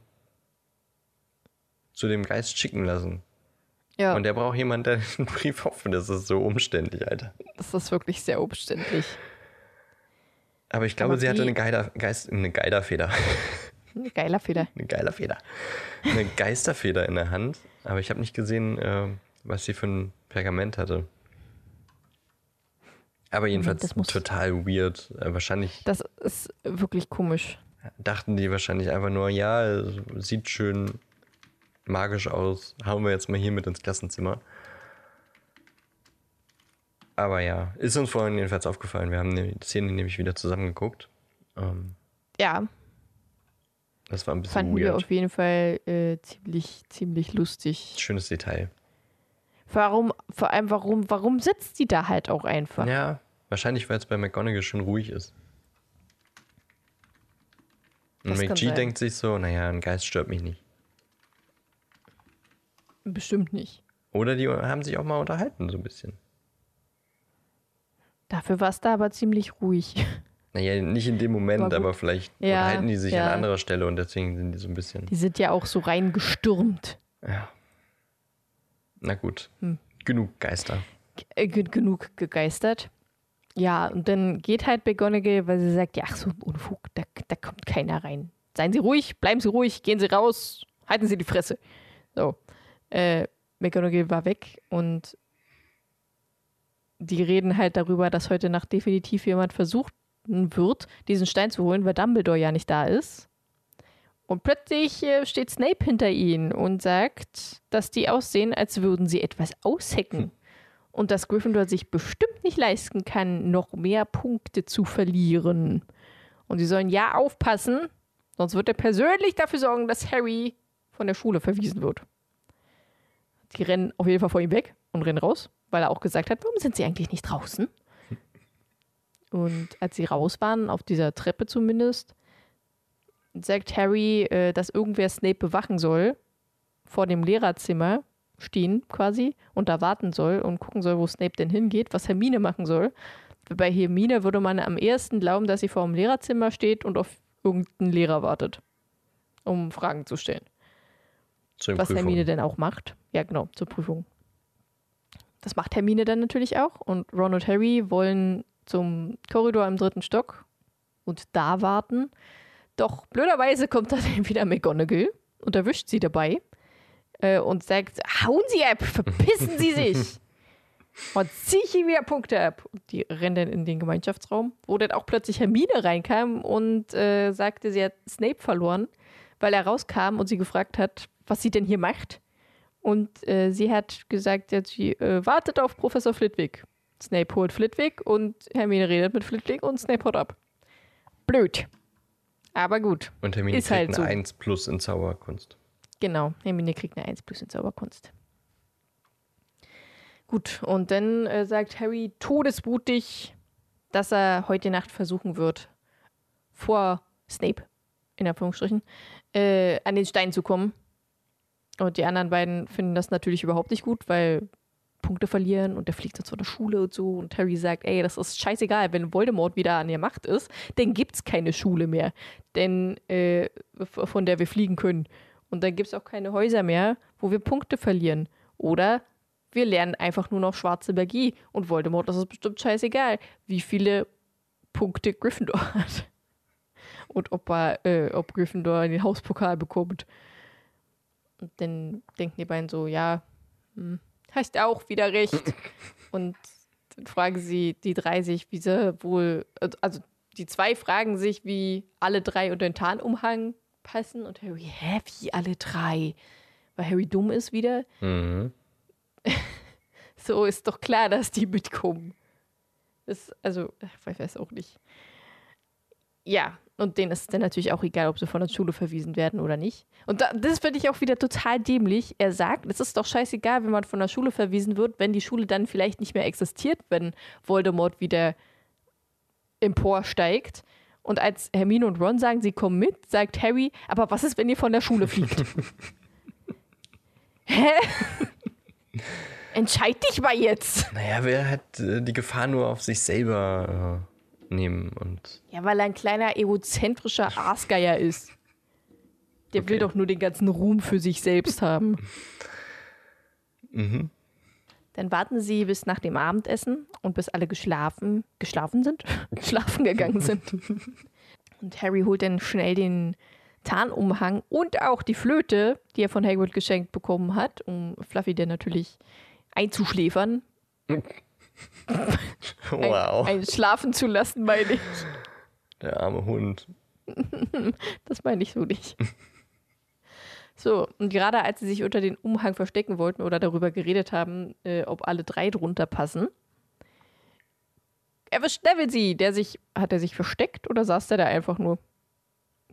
zu dem Geist schicken lassen. Ja, Und der braucht jemanden, der den Brief offen. Das ist so umständlich, Alter. das ist wirklich sehr umständlich. Aber ich glaube, Aber sie hatte eine Geider, Geist, eine Geiderfeder. Ein Geiler Feder. Eine Geilerfeder. Eine Geisterfeder in der Hand. Aber ich habe nicht gesehen, äh, was sie für ein Pergament hatte. Aber jedenfalls total weird. Äh, wahrscheinlich Das ist wirklich komisch. dachten die wahrscheinlich einfach nur, ja, sieht schön magisch aus. Hauen wir jetzt mal hier mit ins Klassenzimmer. Aber ja, ist uns vorhin jedenfalls aufgefallen. Wir haben die Szene nämlich wieder zusammengeguckt. Ähm, Ja, das war ein bisschen fanden wir weird. auf jeden Fall äh, ziemlich, ziemlich lustig. Schönes Detail. Warum, vor allem, warum, warum sitzt die da halt auch einfach? Ja, wahrscheinlich, weil es bei McGonagall schon ruhig ist. Und Das McG denkt sich so, naja, ein Geist stört mich nicht. Bestimmt nicht. Oder die haben sich auch mal unterhalten, so ein bisschen. Dafür war es da aber ziemlich ruhig. Naja, nicht in dem Moment, aber vielleicht Ja, unterhalten die sich ja. an anderer Stelle und deswegen sind die so ein bisschen. Die sind ja auch so reingestürmt. Ja. Na gut. Hm. Genug Geister. Äh, ge- genug gegeistert. Ja, und dann geht halt McGonagall, weil sie sagt, ja, ach so ein Unfug, da, da kommt keiner rein. Seien Sie ruhig, bleiben Sie ruhig, gehen Sie raus, halten Sie die Fresse. So. Äh, McGonagall war weg und die reden halt darüber, dass heute Nacht definitiv jemand versucht wird, diesen Stein zu holen, weil Dumbledore ja nicht da ist. Und plötzlich äh, steht Snape hinter ihnen und sagt, dass die aussehen, als würden sie etwas aushecken. Und dass Gryffindor sich bestimmt nicht leisten kann, noch mehr Punkte zu verlieren. Und sie sollen ja aufpassen, sonst wird er persönlich dafür sorgen, dass Harry von der Schule verwiesen wird. Die rennen auf jeden Fall vor ihm weg und rennen raus, weil er auch gesagt hat, warum sind sie eigentlich nicht draußen? Und als sie raus waren, auf dieser Treppe zumindest, sagt Harry, äh, dass irgendwer Snape bewachen soll, vor dem Lehrerzimmer stehen quasi und da warten soll und gucken soll, wo Snape denn hingeht, was Hermine machen soll. Bei Hermine würde man am ehesten glauben, dass sie vor dem Lehrerzimmer steht und auf irgendeinen Lehrer wartet, um Fragen zu stellen. Zur Was Prüfung. Hermine denn auch macht. Ja, genau, zur Prüfung. Das macht Hermine dann natürlich auch. Und Ron und Harry wollen zum Korridor im dritten Stock und da warten. Doch blöderweise kommt dann wieder McGonagall und erwischt sie dabei äh, und sagt, hauen Sie ab, verpissen Sie sich. und zieh ich Ihnen wieder Punkte ab. Und die rennen dann in den Gemeinschaftsraum, wo dann auch plötzlich Hermine reinkam und äh, sagte, sie hat Snape verloren, weil er rauskam und sie gefragt hat, was sie denn hier macht. Und äh, sie hat gesagt, ja, sie äh, wartet auf Professor Flitwick. Snape holt Flitwick und Hermine redet mit Flitwick und Snape haut ab. Blöd. Aber gut. Und Hermine Ist kriegt halt eine so. 1 plus in Zauberkunst. Genau, Hermine kriegt eine 1 plus in Zauberkunst. Gut, und dann äh, sagt Harry todesmutig, dass er heute Nacht versuchen wird, vor Snape, in Anführungsstrichen, äh, an den Stein zu kommen. Und die anderen beiden finden das natürlich überhaupt nicht gut, weil Punkte verlieren und der fliegt sonst von der Schule und so. Und Harry sagt, ey, das ist scheißegal, wenn Voldemort wieder an der Macht ist, dann gibt's keine Schule mehr, denn äh, von der wir fliegen können. Und dann gibt's auch keine Häuser mehr, wo wir Punkte verlieren. Oder wir lernen einfach nur noch schwarze Magie. Und Voldemort, das ist bestimmt scheißegal, wie viele Punkte Gryffindor hat. und ob er, äh, ob Gryffindor den Hauspokal bekommt. Und dann denken die beiden so, ja, hm, hast auch wieder recht. und dann fragen sie die drei sich, wie sie wohl, also die zwei fragen sich, wie alle drei unter den Tarnumhang passen. Und Harry, hä, wie alle drei? Weil Harry dumm ist wieder. Mhm. So ist doch klar, dass die mitkommen. Das, also, ich weiß auch nicht. Ja, und denen ist es dann natürlich auch egal, ob sie von der Schule verwiesen werden oder nicht. Und da, das finde ich auch wieder total dämlich. Er sagt, es ist doch scheißegal, wenn man von der Schule verwiesen wird, wenn die Schule dann vielleicht nicht mehr existiert, wenn Voldemort wieder emporsteigt. Und als Hermine und Ron sagen, sie kommen mit, sagt Harry, aber was ist, wenn ihr von der Schule fliegt? Hä? Entscheid dich mal jetzt. Naja, wer hat äh, die Gefahr nur auf sich selber äh, nehmen und. Ja, weil er ein kleiner egozentrischer Aasgeier ist. Der will Okay. doch nur den ganzen Ruhm für sich selbst haben. Mhm. Dann warten sie bis nach dem Abendessen und bis alle geschlafen, geschlafen sind, schlafen gegangen sind. Und Harry holt dann schnell den Tarnumhang und auch die Flöte, die er von Hagrid geschenkt bekommen hat, um Fluffy dann natürlich einzuschläfern, ein, Wow. ein schlafen zu lassen, meine ich. Der arme Hund. Das meine ich so nicht. So, und gerade als sie sich unter den Umhang verstecken wollten oder darüber geredet haben, äh, ob alle drei drunter passen, erwischt Neville sie, der sich, hat er sich versteckt oder saß der da einfach nur?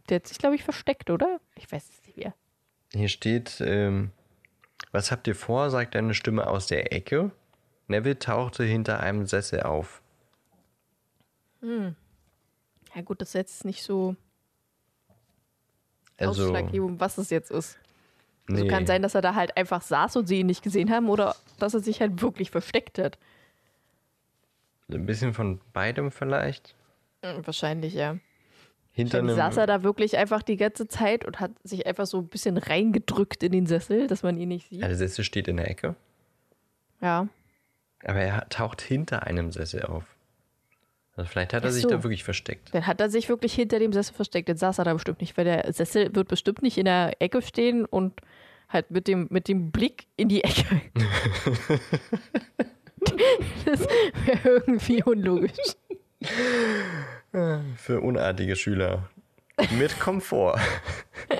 Der hat sich, glaube ich, versteckt, oder? Ich weiß es nicht mehr. Hier steht, ähm, was habt ihr vor? sagt eine Stimme aus der Ecke. Neville tauchte hinter einem Sessel auf. Ja gut, das ist jetzt nicht so Also, ausschlaggebend, was es jetzt ist. Also nee. kann sein, dass er da halt einfach saß und sie ihn nicht gesehen haben oder dass er sich halt wirklich versteckt hat. ein bisschen von beidem vielleicht. Hm, Wahrscheinlich, ja. Hinter einem, saß er da wirklich einfach die ganze Zeit und hat sich einfach so ein bisschen reingedrückt in den Sessel, dass man ihn nicht sieht. ja, der Sessel steht in der Ecke, Ja. Aber er taucht hinter einem Sessel auf. Also vielleicht hat er Ach sich so. da wirklich versteckt. Dann hat er sich wirklich hinter dem Sessel versteckt. Dann saß er da bestimmt nicht, weil der Sessel wird bestimmt nicht in der Ecke stehen und halt mit dem, mit dem Blick in die Ecke. das wäre irgendwie unlogisch. Für unartige Schüler. Mit Komfort.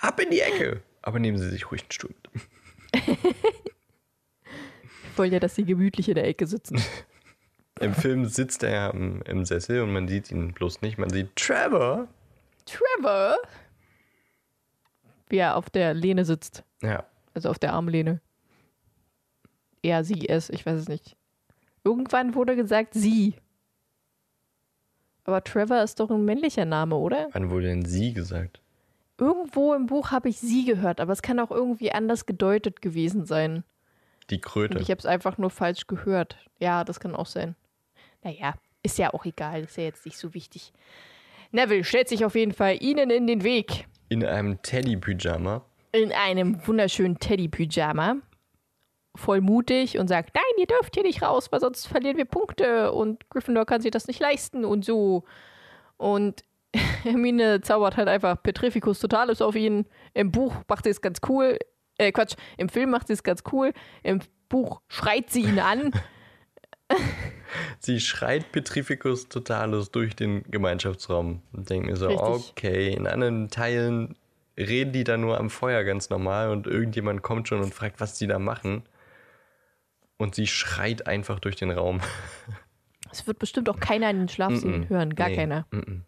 Ab in die Ecke. Aber nehmen Sie sich ruhig einen Stuhl mit. Ich wollte ja, dass sie gemütlich in der Ecke sitzen. Im Film sitzt er ja im, im Sessel und man sieht ihn bloß nicht. Man sieht Trevor. Trevor! Wie er auf der Lehne sitzt. Ja. Also auf der Armlehne. Er, sie, es, ich weiß es nicht. Irgendwann wurde gesagt sie. Aber Trevor ist doch ein männlicher Name, oder? Wann wurde denn sie gesagt? Irgendwo im Buch habe ich sie gehört, aber es kann auch irgendwie anders gedeutet gewesen sein. Die Und Kröte. ich habe es einfach nur falsch gehört. Ja, das kann auch sein. Naja, ist ja auch egal, ist ja jetzt nicht so wichtig. Neville stellt sich auf jeden Fall ihnen in den Weg. In einem Teddy-Pyjama. in einem wunderschönen Teddy-Pyjama. Voll mutig und sagt, nein, ihr dürft hier nicht raus, weil sonst verlieren wir Punkte und Gryffindor kann sich das nicht leisten und so. Und Hermine zaubert halt einfach Petrificus Totalus auf ihn. Im Buch macht sie es ganz cool. Äh, Quatsch, im Film macht sie es ganz cool. Im Buch schreit sie ihn an. Sie schreit Petrificus Totalus durch den Gemeinschaftsraum und denkt mir so, Richtig. okay, in anderen Teilen reden die da nur am Feuer ganz normal und irgendjemand kommt schon und fragt, was die da machen. Und sie schreit einfach durch den Raum. Es wird bestimmt auch keiner in den Schlafsälen Mm-mm. hören, gar Nee, keiner. mm-mm.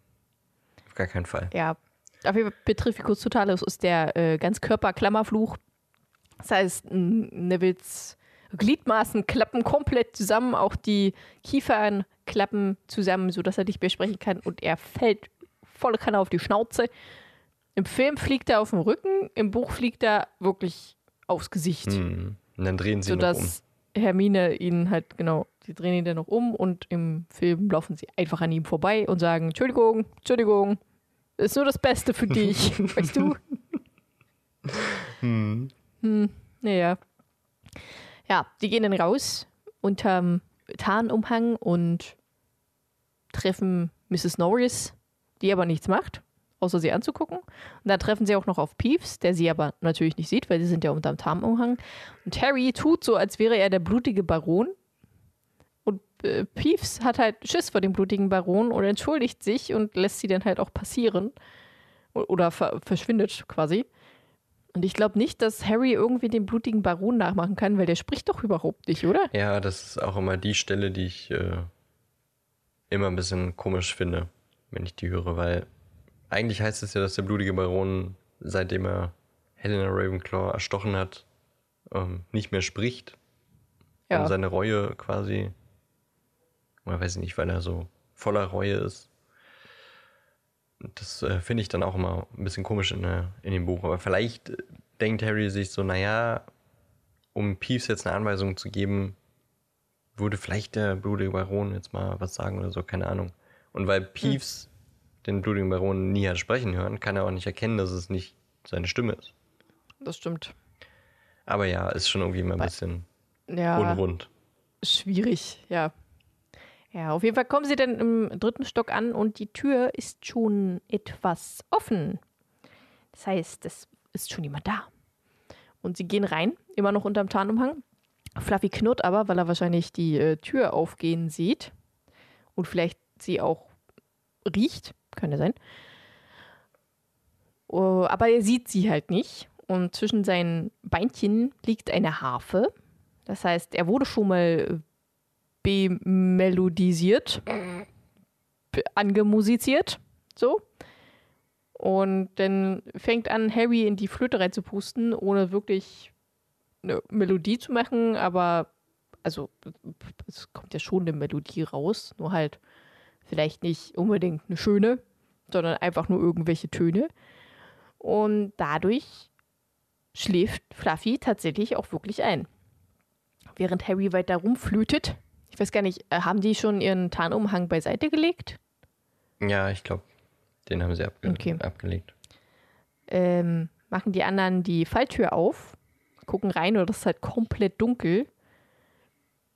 Auf gar keinen Fall. Ja. Auf jeden Fall Petrificus Totalus ist der äh, Ganzkörperklammerfluch. Das heißt, n- Nevilles Gliedmaßen klappen komplett zusammen, auch die Kiefern klappen zusammen, sodass er nicht mehr sprechen kann und er fällt volle Kanne auf die Schnauze. Im Film fliegt er auf dem Rücken, im Buch fliegt er wirklich aufs Gesicht, Hm. Und dann drehen sie noch um. sodass Hermine ihn halt, genau, die drehen ihn dann noch um und im Film laufen sie einfach an ihm vorbei und sagen, Entschuldigung, Entschuldigung, ist nur das Beste für dich, weißt du? Hm. Hm, naja. Ja, die gehen dann raus unterm Tarnumhang und treffen Mrs. Norris, die aber nichts macht, außer sie anzugucken. Und dann treffen sie auch noch auf Peeves, der sie aber natürlich nicht sieht, weil sie sind ja unterm Tarnumhang. Und Harry tut so, als wäre er der blutige Baron. Äh, Peeves hat halt Schiss vor dem blutigen Baron und entschuldigt sich und lässt sie dann halt auch passieren. Oder ver verschwindet quasi. Und ich glaube nicht, dass Harry irgendwie den blutigen Baron nachmachen kann, weil der spricht doch überhaupt nicht, oder? Ja, das ist auch immer die Stelle, die ich äh, immer ein bisschen komisch finde, wenn ich die höre, weil eigentlich heißt es ja, dass der blutige Baron, seitdem er Helena Ravenclaw erstochen hat, ähm, nicht mehr spricht. Ja. Um seine Reue quasi. Oder weiß ich nicht, weil er so voller Reue ist. Das äh, finde ich dann auch immer ein bisschen komisch in, der, in dem Buch. Aber vielleicht äh, denkt Harry sich so, naja, um Peeves jetzt eine Anweisung zu geben, würde vielleicht der blutige Baron jetzt mal was sagen oder so, keine Ahnung. Und weil Peeves den blutigen Baron nie hat sprechen hören, kann er auch nicht erkennen, dass es nicht seine Stimme ist. Das stimmt. Aber ja, ist schon irgendwie immer ein bisschen Ja. unrund. Schwierig, ja. Ja, auf jeden Fall kommen sie dann im dritten Stock an und die Tür ist schon etwas offen. Das heißt, es ist schon jemand da. Und sie gehen rein, immer noch unterm Tarnumhang. Fluffy knurrt aber, weil er wahrscheinlich die äh, Tür aufgehen sieht und vielleicht sie auch riecht. Könnte sein. Oh, aber er sieht sie halt nicht. Und zwischen seinen Beinchen liegt eine Harfe. Das heißt, er wurde schon mal bemelodisiert, be- angemusiziert, so. Und dann fängt an, Harry in die Flöte reinzupusten, ohne wirklich eine Melodie zu machen, aber also es kommt ja schon eine Melodie raus, nur halt vielleicht nicht unbedingt eine schöne, sondern einfach nur irgendwelche Töne. Und dadurch schläft Fluffy tatsächlich auch wirklich ein. Während Harry weiter rumflötet, ich weiß gar nicht, äh, haben die schon ihren Tarnumhang beiseite gelegt? Ja, ich glaube, den haben sie abge Okay. abgelegt. ähm, machen die anderen die Falltür auf, gucken rein und es ist halt komplett dunkel.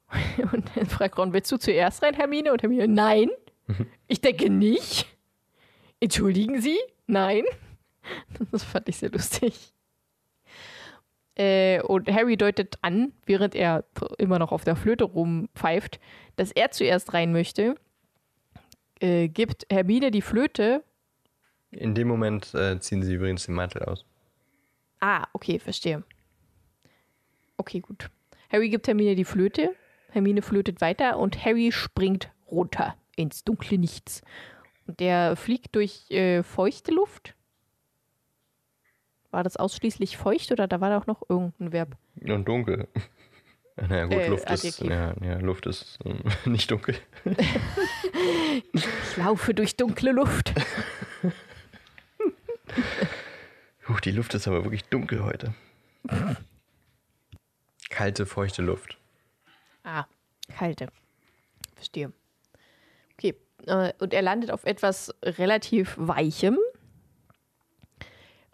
Und dann fragt Ron, willst du zuerst rein, Hermine? Und Hermine, nein, ich denke nicht. Entschuldigen Sie? Nein. Das fand ich sehr lustig. Äh, und Harry deutet an, während er immer noch auf der Flöte rumpfeift, dass er zuerst rein möchte. Äh, gibt Hermine die Flöte In dem Moment äh, ziehen sie übrigens den Mantel aus. Ah, okay, verstehe. Okay, gut. Harry gibt Hermine die Flöte. Hermine flötet weiter und Harry springt runter ins dunkle Nichts. Und der fliegt durch äh, feuchte Luft. War das ausschließlich feucht oder da war da auch noch irgendein Verb? Und dunkel. Naja, gut, Äh, Luft ist, ja, ja, Luft ist ähm, nicht dunkel. Ich laufe durch dunkle Luft. Huch, die Luft ist aber wirklich dunkel heute. Kalte, feuchte Luft. Ah, kalte. Verstehe. Okay, äh, und er landet auf etwas relativ Weichem,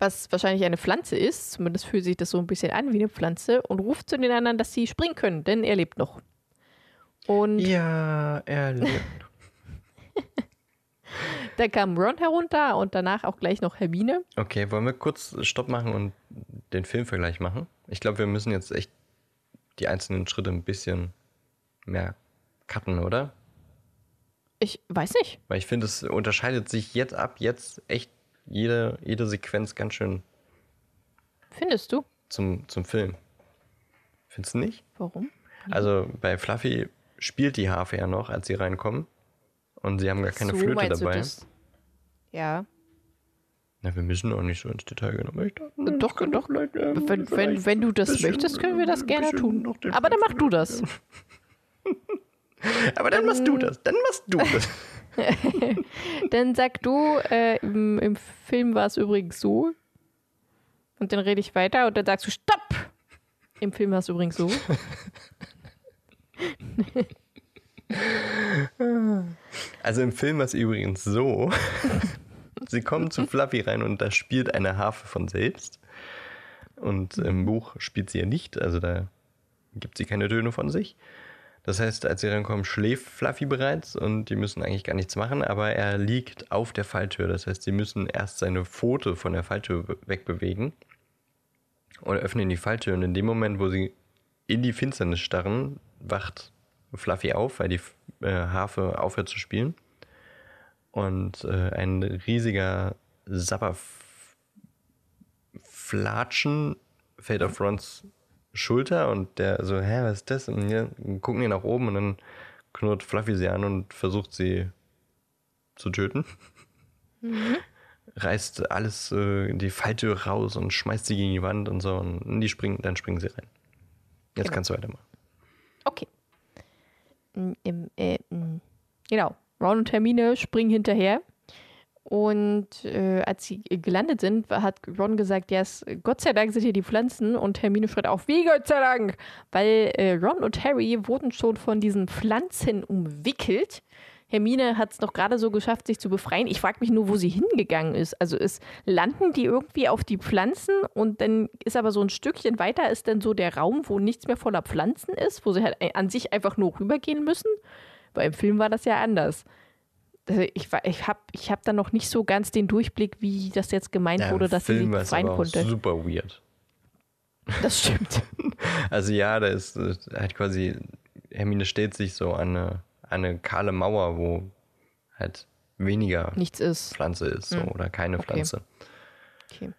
was wahrscheinlich eine Pflanze ist. Zumindest fühlt sich das so ein bisschen an wie eine Pflanze und ruft zu den anderen, dass sie springen können, denn er lebt noch. Und Ja, er lebt. dann kam Ron herunter und danach auch gleich noch Hermine. Okay, wollen wir kurz Stopp machen und den Filmvergleich machen? Ich glaube, wir müssen jetzt echt die einzelnen Schritte ein bisschen mehr cutten, oder? Ich weiß nicht. Weil ich finde, es unterscheidet sich jetzt ab jetzt echt jede, jede Sequenz ganz schön Findest du? zum, zum Film. Findest du nicht? Warum? Also bei Fluffy spielt die Harfe ja noch, als sie reinkommen. Und sie haben gar keine so Flöte dabei. Ja. Na, wir müssen auch nicht so ins Detail gehen, aber ich dachte, Doch, kann doch. vielleicht, äh, Wenn, wenn, wenn du das bisschen- möchtest, können wir das gerne tun. Aber dann mach du das. Aber dann machst du das. Dann machst du das. Dann sag du, äh, im, im Film war es übrigens so. Und dann rede ich weiter und dann sagst du Stopp! Im Film war es übrigens so. Also im Film war es übrigens so. sie kommen zu Fluffy rein und da spielt eine Harfe von selbst. Und im Buch spielt sie ja nicht, also da gibt sie keine Töne von sich. Das heißt, als sie rankommen, schläft Fluffy bereits und die müssen eigentlich gar nichts machen, aber er liegt auf der Falltür. Das heißt, sie müssen erst seine Pfote von der Falltür wegbewegen und öffnen die Falltür. Und in dem Moment, wo sie in die Finsternis starren, wacht Fluffy auf, weil die äh, Harfe aufhört zu spielen. Und äh, ein riesiger Sapperflatschen fällt auf Rons Schulter und der so, hä, was ist das? Und wir gucken die nach oben und dann knurrt Fluffy sie an und versucht sie zu töten. Mhm. Reißt alles äh, die Falltür raus und schmeißt sie gegen die Wand und so und die springen, dann springen sie rein. Jetzt genau. kannst du weitermachen. Okay. Im, äh, genau. Ron und Hermine springen hinterher und äh, als sie gelandet sind, hat Ron gesagt, ja, yes, Gott sei Dank sind hier die Pflanzen. Und Hermine schreit auch, wie Gott sei Dank? Weil äh, Ron und Harry wurden schon von diesen Pflanzen umwickelt. Hermine hat es noch gerade so geschafft, sich zu befreien. Ich frage mich nur, wo sie hingegangen ist. Also ist, landen die irgendwie auf die Pflanzen und dann ist aber so ein Stückchen weiter, ist dann so der Raum, wo nichts mehr voller Pflanzen ist, wo sie halt an sich einfach nur rübergehen müssen. Weil im Film war das ja anders. Also ich, ich habe ich hab da noch nicht so ganz den Durchblick, wie das jetzt gemeint ja, wurde, dass Film sie rein konnte. Super weird. Das stimmt. also ja, da ist halt quasi, Hermine steht sich so an eine, an eine kahle Mauer, wo halt weniger Nichts ist. Pflanze ist so, hm. oder keine okay. Pflanze. Okay.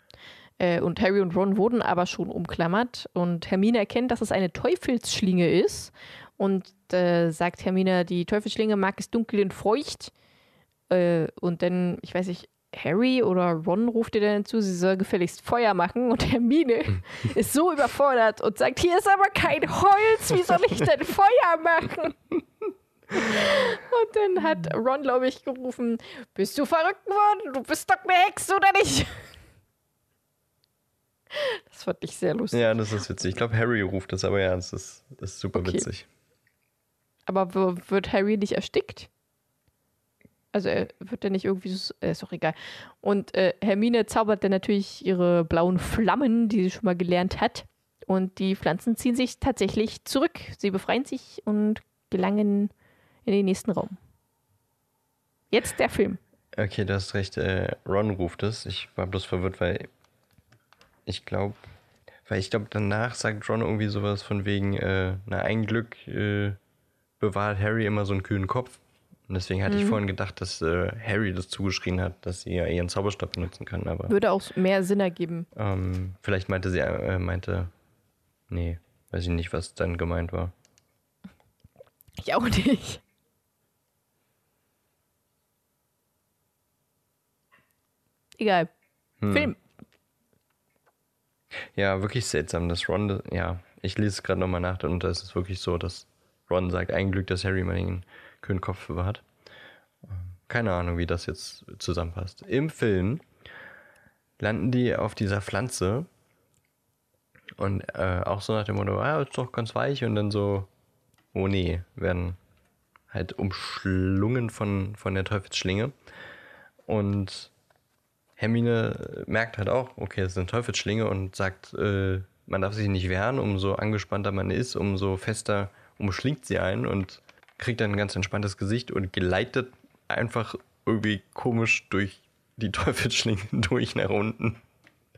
Äh, und Harry und Ron wurden aber schon umklammert und Hermine erkennt, dass es eine Teufelsschlinge ist und äh, sagt Hermine, die Teufelsschlinge mag es dunkel und feucht äh, und dann, ich weiß nicht, Harry oder Ron ruft ihr dann zu, sie soll gefälligst Feuer machen und Hermine ist so überfordert und sagt, hier ist aber kein Holz, wie soll ich denn Feuer machen? Und dann hat Ron, glaube ich, gerufen, bist du verrückt worden? Du bist doch eine Hexe, oder nicht? Das fand ich sehr lustig. Ja, das ist witzig. Ich glaube, Harry ruft das aber ja, das ist, das ist super okay. witzig. Aber wird Harry nicht erstickt? Also er wird ja nicht irgendwie, so, äh, ist doch egal. Und äh, Hermine zaubert dann natürlich ihre blauen Flammen, die sie schon mal gelernt hat. Und die Pflanzen ziehen sich tatsächlich zurück. Sie befreien sich und gelangen in den nächsten Raum. Jetzt der Film. Okay, du hast recht. Äh, Ron ruft es. Ich war bloß verwirrt, weil ich glaube, weil ich glaube, danach sagt Ron irgendwie sowas von wegen, äh, na, ein Glück äh, bewahrt Harry immer so einen kühlen Kopf. Und deswegen hatte mhm. ich vorhin gedacht, dass äh, Harry das zugeschrien hat, dass sie ja ihren Zauberstab benutzen kann. Aber, Würde auch mehr Sinn ergeben. Ähm, vielleicht meinte sie, äh, meinte, nee, weiß ich nicht, was dann gemeint war. Ich auch nicht. Egal. Hm. Film. Ja, wirklich seltsam, dass Ron, ja, ich lese es gerade nochmal nach und da ist es wirklich so, dass Ron sagt, ein Glück, dass Harry mal den kühlen Kopf hat. Keine Ahnung, wie das jetzt zusammenpasst. Im Film landen die auf dieser Pflanze und äh, auch so nach dem Motto, ah, ist doch ganz weich und dann so, oh nee, werden halt umschlungen von, von der Teufelsschlinge. Und Hermine merkt halt auch, okay, es ist eine Teufelsschlinge und sagt, äh, man darf sich nicht wehren, umso angespannter man ist, umso fester umschlingt sie einen und kriegt dann ein ganz entspanntes Gesicht und gleitet einfach irgendwie komisch durch die Teufelsschlinge durch nach unten.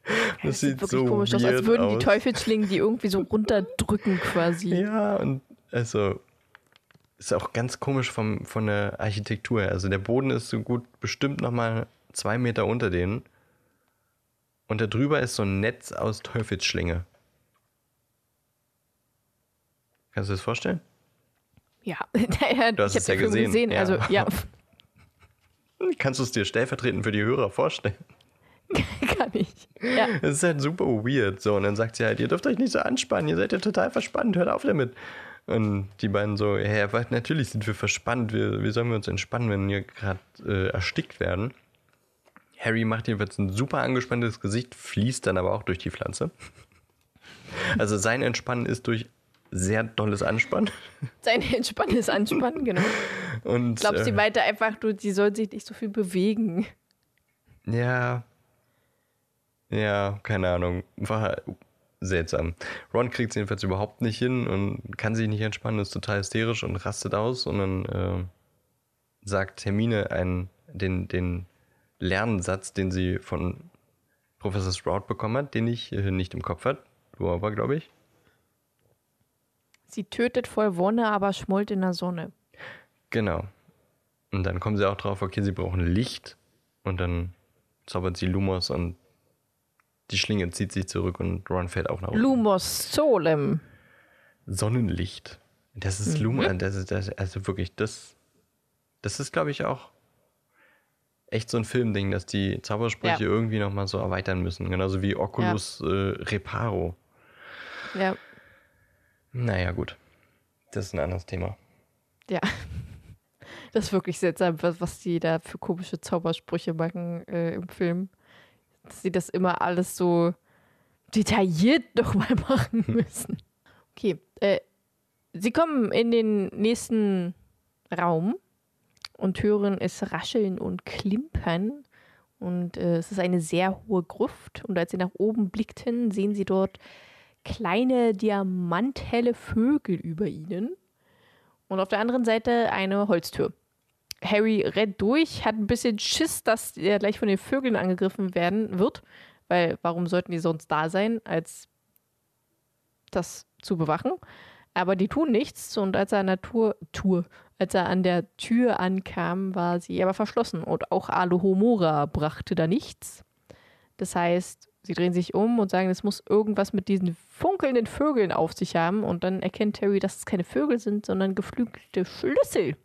Das, das sieht, wirklich so komisch aus, als würden aus. die Teufelsschlingen die irgendwie so runterdrücken quasi. Ja, und also ist auch ganz komisch vom, von der Architektur her. Also der Boden ist so gut bestimmt nochmal zwei Meter unter denen. Und da drüber ist so ein Netz aus Teufelsschlinge. Kannst du dir das vorstellen? Ja, du hast ich es ja gesehen. gesehen. Ja. Also, ja. Kannst du es dir stellvertretend für die Hörer vorstellen? Kann ich. Ja. Es ist halt super weird. So, und dann sagt sie halt, ihr dürft euch nicht so anspannen, ihr seid ja total verspannt, hört auf damit. Und die beiden so, ja, natürlich sind wir verspannt, wie, wie sollen wir uns entspannen, wenn wir gerade äh, erstickt werden? Harry macht jedenfalls ein super angespanntes Gesicht, fließt dann aber auch durch die Pflanze. Also sein Entspannen ist durch sehr dolles Anspannen. Sein entspanntes Anspannen, genau. Und, ich glaube, äh, sie meinte einfach, du, sie soll sich nicht so viel bewegen. Ja. Ja, keine Ahnung. War seltsam. Ron kriegt es jedenfalls überhaupt nicht hin und kann sich nicht entspannen, ist total hysterisch und rastet aus und dann äh, sagt Hermine einen, den, den Lernsatz, den sie von Professor Sprout bekommen hat, den ich äh, nicht im Kopf hat. Du aber, glaube ich. Sie tötet voll Wonne, aber schmollt in der Sonne. Genau. Und dann kommen sie auch drauf, okay, sie brauchen Licht. Und dann zaubert sie Lumos und die Schlinge zieht sich zurück und Ron fällt auch nach unten. Lumos Solem. Sonnenlicht. Das ist Mhm. Lumos, das ist das, also wirklich, das, das ist, glaube ich, auch echt so ein Filmding, dass die Zaubersprüche Ja. irgendwie nochmal so erweitern müssen. Genauso wie Oculus äh, Reparo. Ja, Naja, gut. Das ist ein anderes Thema. ja. Das ist wirklich seltsam, was, was die da für komische Zaubersprüche machen äh, im Film. Dass sie das immer alles so detailliert nochmal machen müssen. Okay, äh, sie kommen in den nächsten Raum und hören es rascheln und klimpern. Und äh, es ist eine sehr hohe Gruft. Und als sie nach oben blickten, sehen sie dort kleine diamanthelle Vögel über ihnen. Und auf der anderen Seite eine Holztür. Harry rennt durch, hat ein bisschen Schiss, dass er gleich von den Vögeln angegriffen werden wird. Weil warum sollten die sonst da sein, als das zu bewachen? Aber die tun nichts und als er an der Tour, Tour, als er an der Tür ankam, war sie aber verschlossen und auch Alohomora brachte da nichts. Das heißt, sie drehen sich um und sagen, es muss irgendwas mit diesen funkelnden Vögeln auf sich haben und dann erkennt Harry, dass es keine Vögel sind, sondern geflügelte Schlüssel.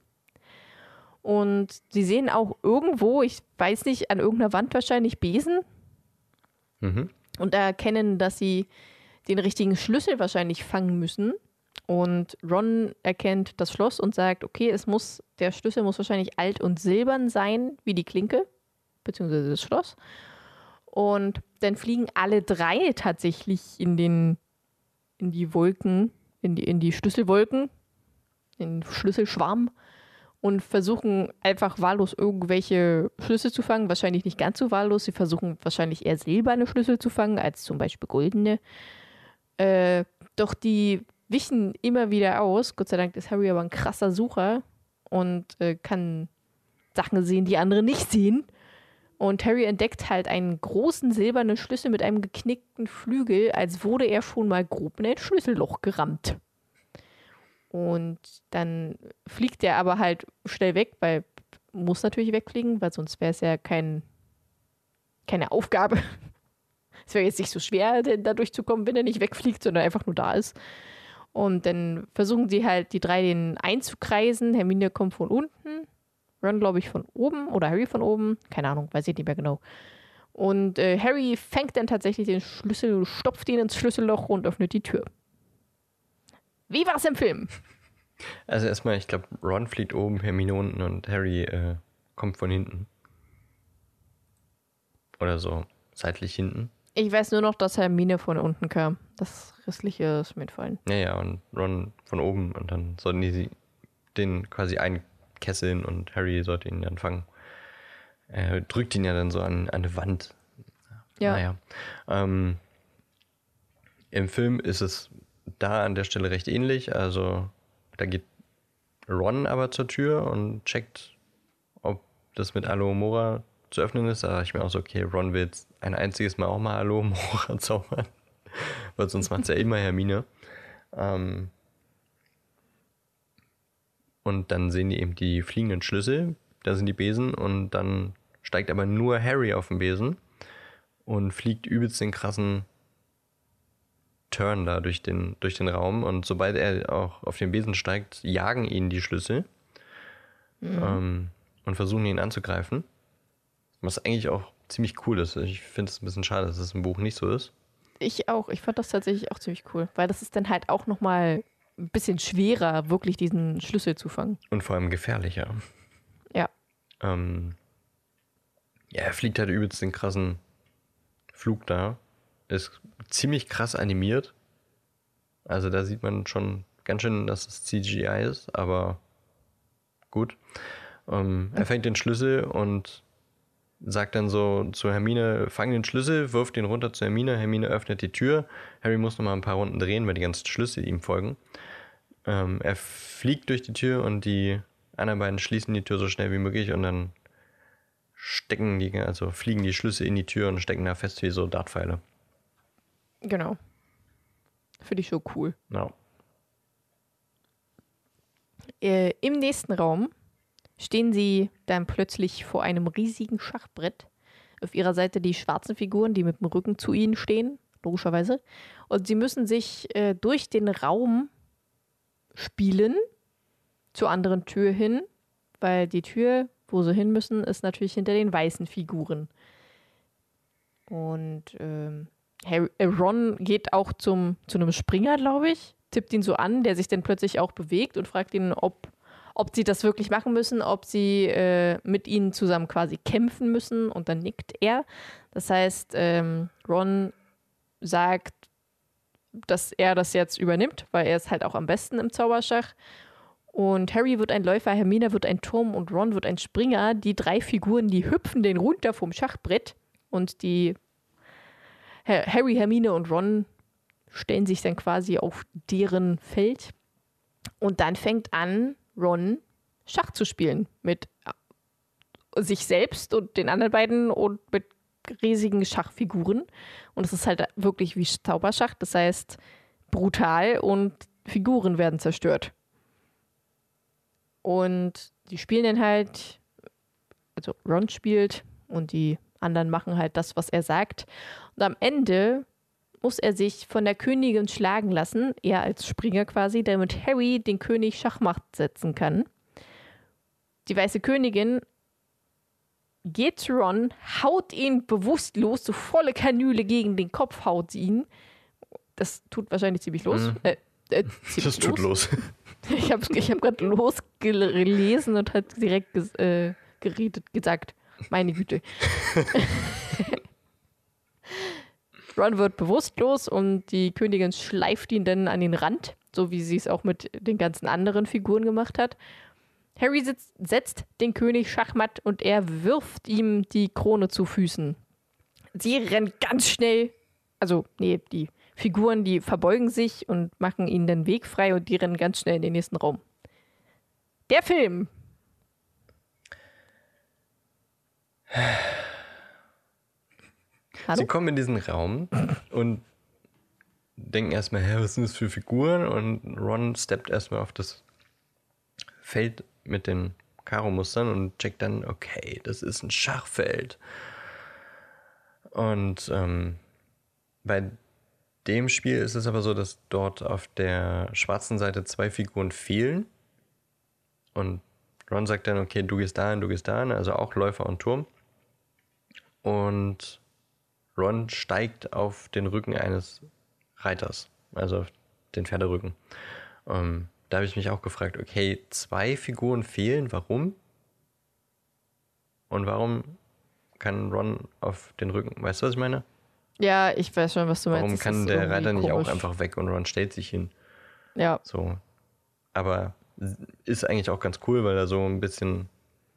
Und sie sehen auch irgendwo, ich weiß nicht, an irgendeiner Wand wahrscheinlich Besen Mhm. und erkennen, dass sie den richtigen Schlüssel wahrscheinlich fangen müssen. Und Ron erkennt das Schloss und sagt, okay, es muss, der Schlüssel muss wahrscheinlich alt und silbern sein, wie die Klinke, beziehungsweise das Schloss. Und dann fliegen alle drei tatsächlich in den, in die Wolken, in die, in die Schlüsselwolken, in den Schlüsselschwarm und versuchen einfach wahllos irgendwelche Schlüssel zu fangen. Wahrscheinlich nicht ganz so wahllos. Sie versuchen wahrscheinlich eher silberne Schlüssel zu fangen, als zum Beispiel goldene. Äh, doch die wichen immer wieder aus. Gott sei Dank ist Harry aber ein krasser Sucher und äh, kann Sachen sehen, die andere nicht sehen. Und Harry entdeckt halt einen großen silbernen Schlüssel mit einem geknickten Flügel, als wurde er schon mal grob in ein Schlüsselloch gerammt. Und dann fliegt er aber halt schnell weg, weil muss natürlich wegfliegen, weil sonst wäre es ja kein, keine Aufgabe. Es wäre jetzt nicht so schwer, denn da durchzukommen, wenn er nicht wegfliegt, sondern einfach nur da ist. Und dann versuchen sie halt, die drei den einzukreisen. Hermine kommt von unten, Ron, glaube ich, von oben oder Harry von oben. Keine Ahnung, weiß ich nicht mehr genau. Und äh, Harry fängt dann tatsächlich den Schlüssel, stopft ihn ins Schlüsselloch und öffnet die Tür. Wie war es im Film? Also erstmal, ich glaube, Ron fliegt oben, Hermine unten und Harry äh, kommt von hinten. Oder so, seitlich hinten. Ich weiß nur noch, dass Hermine von unten kam. Das restliche ist mir entfallen. Ja, ja, und Ron von oben und dann sollten die den quasi einkesseln und Harry sollte ihn dann fangen. Er drückt ihn ja dann so an, an eine Wand. Ja. Naja. Ähm, Im Film ist es da an der Stelle recht ähnlich. Also da geht Ron aber zur Tür und checkt, ob das mit Alohomora zu öffnen ist. Da dachte ich mir auch so, okay, Ron will jetzt ein einziges Mal auch mal Alohomora zaubern. Weil sonst macht es ja immer Hermine. Ähm, und dann sehen die eben die fliegenden Schlüssel. Da sind die Besen und dann steigt aber nur Harry auf den Besen und fliegt übelst den krassen Turn da durch den, durch den Raum. Und sobald er auch auf den Besen steigt, jagen ihn die Schlüssel ähm, und versuchen ihn anzugreifen. Was eigentlich auch ziemlich cool ist. Ich finde es ein bisschen schade, dass es im Buch nicht so ist. Ich auch. Ich fand das tatsächlich auch ziemlich cool, weil das ist dann halt auch nochmal ein bisschen schwerer, wirklich diesen Schlüssel zu fangen. Und vor allem gefährlicher. Ja. Ähm, ja, er fliegt halt übelst den krassen Flug da. Ist ziemlich krass animiert. Also da sieht man schon ganz schön, dass es CGI ist, aber gut. Ähm, er fängt den Schlüssel und sagt dann so zu Hermine, fang den Schlüssel, wirft den runter zu Hermine, Hermine öffnet die Tür, Harry muss nochmal ein paar Runden drehen, weil die ganzen Schlüssel ihm folgen. Ähm, er fliegt durch die Tür und die anderen beiden schließen die Tür so schnell wie möglich und dann stecken die, also fliegen die Schlüssel in die Tür und stecken da fest wie so Dartpfeile. Genau. Finde ich so cool. No. Äh, Im nächsten Raum stehen sie dann plötzlich vor einem riesigen Schachbrett. Auf ihrer Seite die schwarzen Figuren, die mit dem Rücken zu ihnen stehen, logischerweise. Und sie müssen sich äh, durch den Raum spielen zur anderen Tür hin, weil die Tür, wo sie hin müssen, ist natürlich hinter den weißen Figuren. Und ähm, Harry, äh, Ron geht auch zum, zu einem Springer, glaube ich, tippt ihn so an, der sich dann plötzlich auch bewegt und fragt ihn, ob, ob sie das wirklich machen müssen, ob sie äh, mit ihnen zusammen quasi kämpfen müssen. Und dann nickt er. Das heißt, ähm, Ron sagt, dass er das jetzt übernimmt, weil er ist halt auch am besten im Zauberschach. Und Harry wird ein Läufer, Hermine wird ein Turm und Ron wird ein Springer. Die drei Figuren, die hüpfen den runter vom Schachbrett und die Harry, Hermine und Ron stellen sich dann quasi auf deren Feld. Und dann fängt an, Ron Schach zu spielen mit sich selbst und den anderen beiden und mit riesigen Schachfiguren. Und es ist halt wirklich wie Zauberschach. Das heißt, brutal und Figuren werden zerstört. Und die spielen dann halt, also Ron spielt und die anderen machen halt das, was er sagt. Und am Ende muss er sich von der Königin schlagen lassen, er als Springer quasi, damit Harry den König Schachmacht setzen kann. Die weiße Königin geht zu Ron, haut ihn bewusstlos, so volle Kanüle gegen den Kopf haut sie ihn. Das tut wahrscheinlich ziemlich los. Mhm. Äh, äh, ziemlich das tut los. los. Ich habe ich hab gerade losgelesen und hat direkt ges äh, geredet, gesagt. Meine Güte. Ron wird bewusstlos und die Königin schleift ihn dann an den Rand, so wie sie es auch mit den ganzen anderen Figuren gemacht hat. Harry sitzt, setzt den König schachmatt und er wirft ihm die Krone zu Füßen. Sie rennt ganz schnell, also nee, die Figuren, die verbeugen sich und machen ihnen den Weg frei und die rennen ganz schnell in den nächsten Raum. Der Film. Hallo? Sie kommen in diesen Raum und denken erstmal, hä, was sind das für Figuren? Und Ron steppt erstmal auf das Feld mit den Karo-Mustern und checkt dann, okay, das ist ein Schachfeld. Und ähm, bei dem Spiel ist es aber so, dass dort auf der schwarzen Seite zwei Figuren fehlen. Und Ron sagt dann, okay, du gehst dahin, du gehst dahin, also auch Läufer und Turm. Und Ron steigt auf den Rücken eines Reiters, also auf den Pferderücken. Ähm, da habe ich mich auch gefragt, okay, zwei Figuren fehlen, warum? Und warum kann Ron auf den Rücken, weißt du, was ich meine? Ja, ich weiß schon, was du meinst. Warum kann der Reiter nicht komisch. auch einfach weg und Ron stellt sich hin? Ja. So. Aber ist eigentlich auch ganz cool, weil er so ein bisschen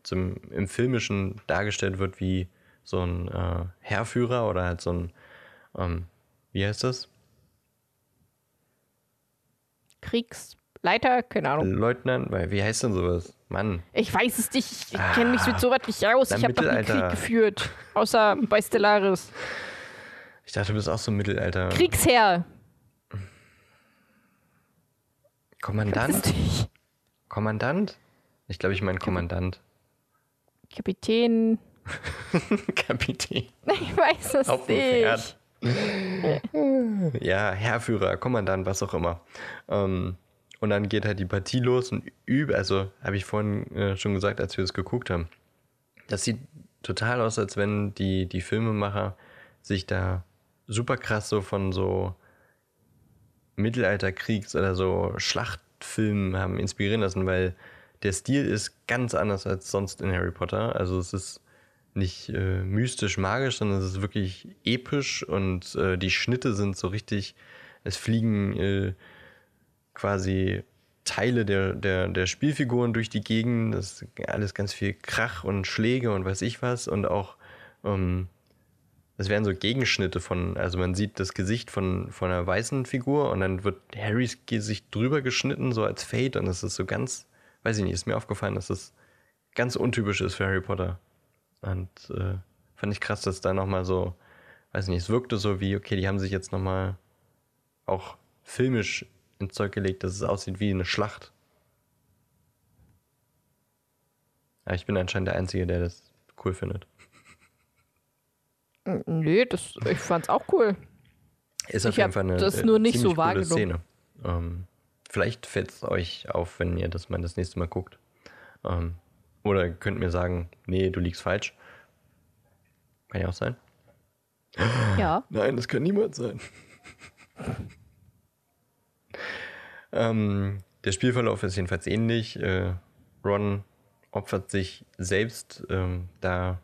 zum, im Filmischen dargestellt wird wie so ein äh, Heerführer oder halt so ein, ähm, wie heißt das? Kriegsleiter, keine Ahnung. Leutnant, wie heißt denn sowas? Mann. Ich weiß es nicht, ich ah, kenne mich mit sowas nicht aus. Ich habe doch nie Krieg geführt, außer bei Stellaris. Ich dachte, du bist auch so ein Mittelalter. Kriegsherr. Kommandant? Kommandant? Ich glaube, ich meine Kommandant. Kapitän. Kapitän. Ich weiß es Auf nicht. ja, Herrführer, Kommandant, was auch immer. Ähm, und dann geht halt die Partie los und übe, also habe ich vorhin äh, schon gesagt, als wir es geguckt haben. Das sieht total aus, als wenn die, die Filmemacher sich da super krass so von so Mittelalterkriegs- oder so Schlachtfilmen haben inspirieren lassen, weil der Stil ist ganz anders als sonst in Harry Potter. Also es ist nicht äh, mystisch magisch, sondern es ist wirklich episch und äh, die Schnitte sind so richtig, es fliegen äh, quasi Teile der, der, der Spielfiguren durch die Gegend, das ist alles ganz viel Krach und Schläge und weiß ich was. Und auch ähm, es werden so Gegenschnitte von, also man sieht das Gesicht von, von einer weißen Figur und dann wird Harrys Gesicht drüber geschnitten, so als Fade. Und das ist so ganz, weiß ich nicht, ist mir aufgefallen, dass das ganz untypisch ist für Harry Potter. Und äh, fand ich krass, dass da nochmal so, weiß nicht, es wirkte so wie, okay, die haben sich jetzt nochmal auch filmisch ins Zeug gelegt, dass es aussieht wie eine Schlacht. Ja, ich bin anscheinend der Einzige, der das cool findet. Nee, das, ich fand's auch cool. Ist auf Ich jeden Fall eine das äh, nur nicht so. Szene. Ähm, vielleicht fällt es euch auf, wenn ihr das mal das nächste Mal guckt. Ähm, oder ihr könnt mir sagen, nee, du liegst falsch. Kann ja auch sein. Ja. Nein, das kann niemand sein. ähm, der Spielverlauf ist jedenfalls ähnlich. Äh, Ron opfert sich selbst, ähm, da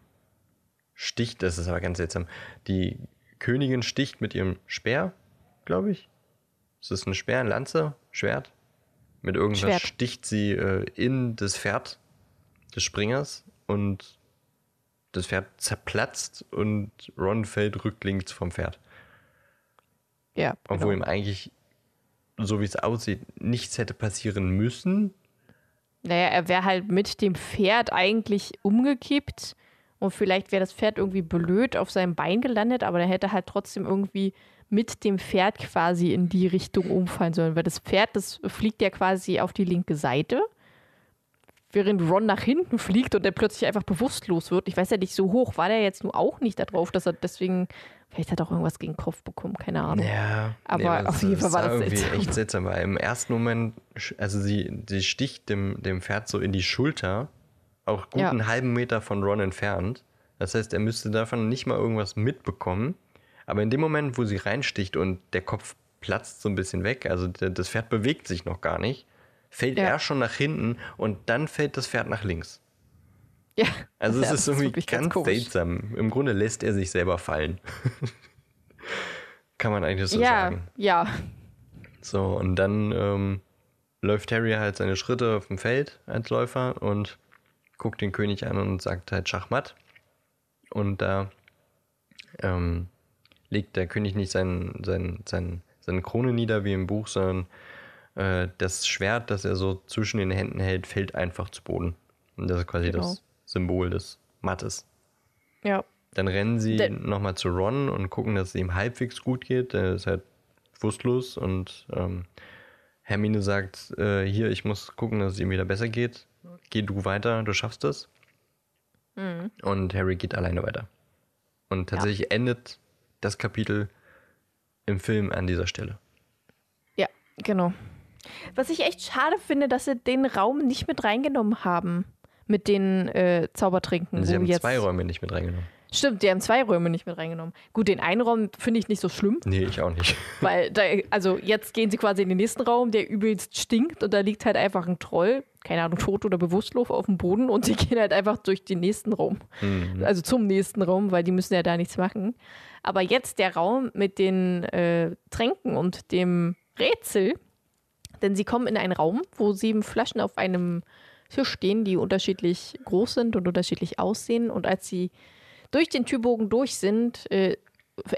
sticht, das ist aber ganz seltsam, die Königin sticht mit ihrem Speer, glaube ich. Ist das ein Speer, eine Lanze, Schwert? Mit irgendwas Schwert. sticht sie äh, in das Pferd des Springers und das Pferd zerplatzt und Ron fällt rücklings vom Pferd. Ja. Obwohl genau. ihm eigentlich, so wie es aussieht, nichts hätte passieren müssen. Naja, er wäre halt mit dem Pferd eigentlich umgekippt und vielleicht wäre das Pferd irgendwie blöd auf seinem Bein gelandet, aber er hätte halt trotzdem irgendwie mit dem Pferd quasi in die Richtung umfallen sollen, weil das Pferd, das fliegt ja quasi auf die linke Seite, während Ron nach hinten fliegt und er plötzlich einfach bewusstlos wird. Ich weiß ja nicht, so hoch war der jetzt nur auch nicht darauf, dass er deswegen, vielleicht hat er auch irgendwas gegen den Kopf bekommen, keine Ahnung. Ja, Aber auf jeden Fall war das irgendwie seltsam. echt seltsam, weil im ersten Moment, also sie, sie sticht dem, dem Pferd so in die Schulter, auch gut Ja. einen halben Meter von Ron entfernt. Das heißt, er müsste davon nicht mal irgendwas mitbekommen. Aber in dem Moment, wo sie reinsticht und der Kopf platzt so ein bisschen weg, also das Pferd bewegt sich noch gar nicht, fällt Ja. er schon nach hinten und dann fällt das Pferd nach links. Ja, Also es ja, ist irgendwie wirklich ganz, komisch. seltsam. Im Grunde lässt er sich selber fallen. Kann man eigentlich so ja, sagen. ja, So, und dann ähm, läuft Harry halt seine Schritte auf dem Feld als Läufer und guckt den König an und sagt halt Schachmatt. Und da ähm, legt der König nicht sein, sein, sein, seine Krone nieder wie im Buch, sondern äh, das Schwert, das er so zwischen den Händen hält, fällt einfach zu Boden. Und das ist quasi Genau. das Symbol des Mattes. ja. Dann rennen sie Der- nochmal zu Ron und gucken, dass es ihm halbwegs gut geht. Der ist halt bewusstlos und ähm, Hermine sagt, äh, hier, ich muss gucken, dass es ihm wieder besser geht. Geh du weiter, du schaffst es. Mhm. Und Harry geht alleine weiter. Und tatsächlich endet das Kapitel im Film an dieser Stelle. Ja, genau. Was ich echt schade finde, dass sie den Raum nicht mit reingenommen haben. Mit den äh, Zaubertrinken. Sie haben jetzt zwei Räume nicht mit reingenommen. Stimmt, die haben zwei Räume nicht mit reingenommen. Gut, den einen Raum finde ich nicht so schlimm, Nee, ich auch nicht. weil da, also jetzt gehen sie quasi in den nächsten Raum, der übelst stinkt und da liegt halt einfach ein Troll, keine Ahnung, tot oder bewusstlos auf dem Boden und sie gehen halt einfach durch den nächsten Raum. Mhm. Also zum nächsten Raum, weil die müssen ja da nichts machen. Aber jetzt der Raum mit den äh, Tränken und dem Rätsel, denn sie kommen in einen Raum, wo sieben Flaschen auf einem Tisch stehen, die unterschiedlich groß sind und unterschiedlich aussehen. Und als sie durch den Türbogen durch sind, äh,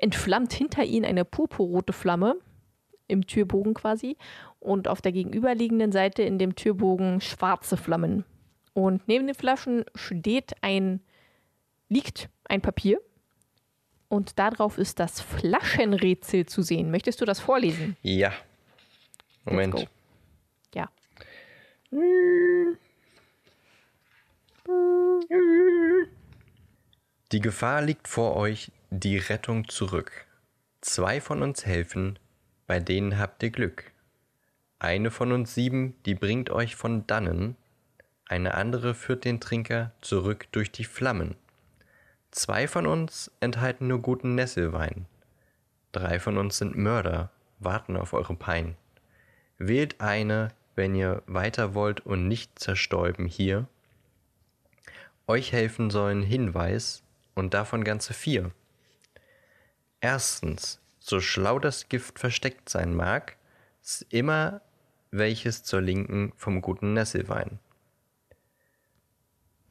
entflammt hinter ihnen eine purpurrote Flamme im Türbogen quasi und auf der gegenüberliegenden Seite in dem Türbogen schwarze Flammen. Und neben den Flaschen steht ein, liegt ein Papier und darauf ist das Flaschenrätsel zu sehen. Möchtest du das vorlesen? Ja. Moment. Ja. Die Gefahr liegt vor euch, die Rettung zurück. Zwei von uns helfen, bei denen habt ihr Glück. Eine von uns sieben, die bringt euch von dannen, eine andere führt den Trinker zurück durch die Flammen. Zwei von uns enthalten nur guten Nesselwein. Drei von uns sind Mörder, warten auf eure Pein. Wählt eine, wenn ihr weiter wollt und nicht zerstäuben hier. Euch helfen sollen Hinweis und davon ganze vier. Erstens, so schlau das Gift versteckt sein mag, ist immer welches zur Linken vom guten Nesselwein.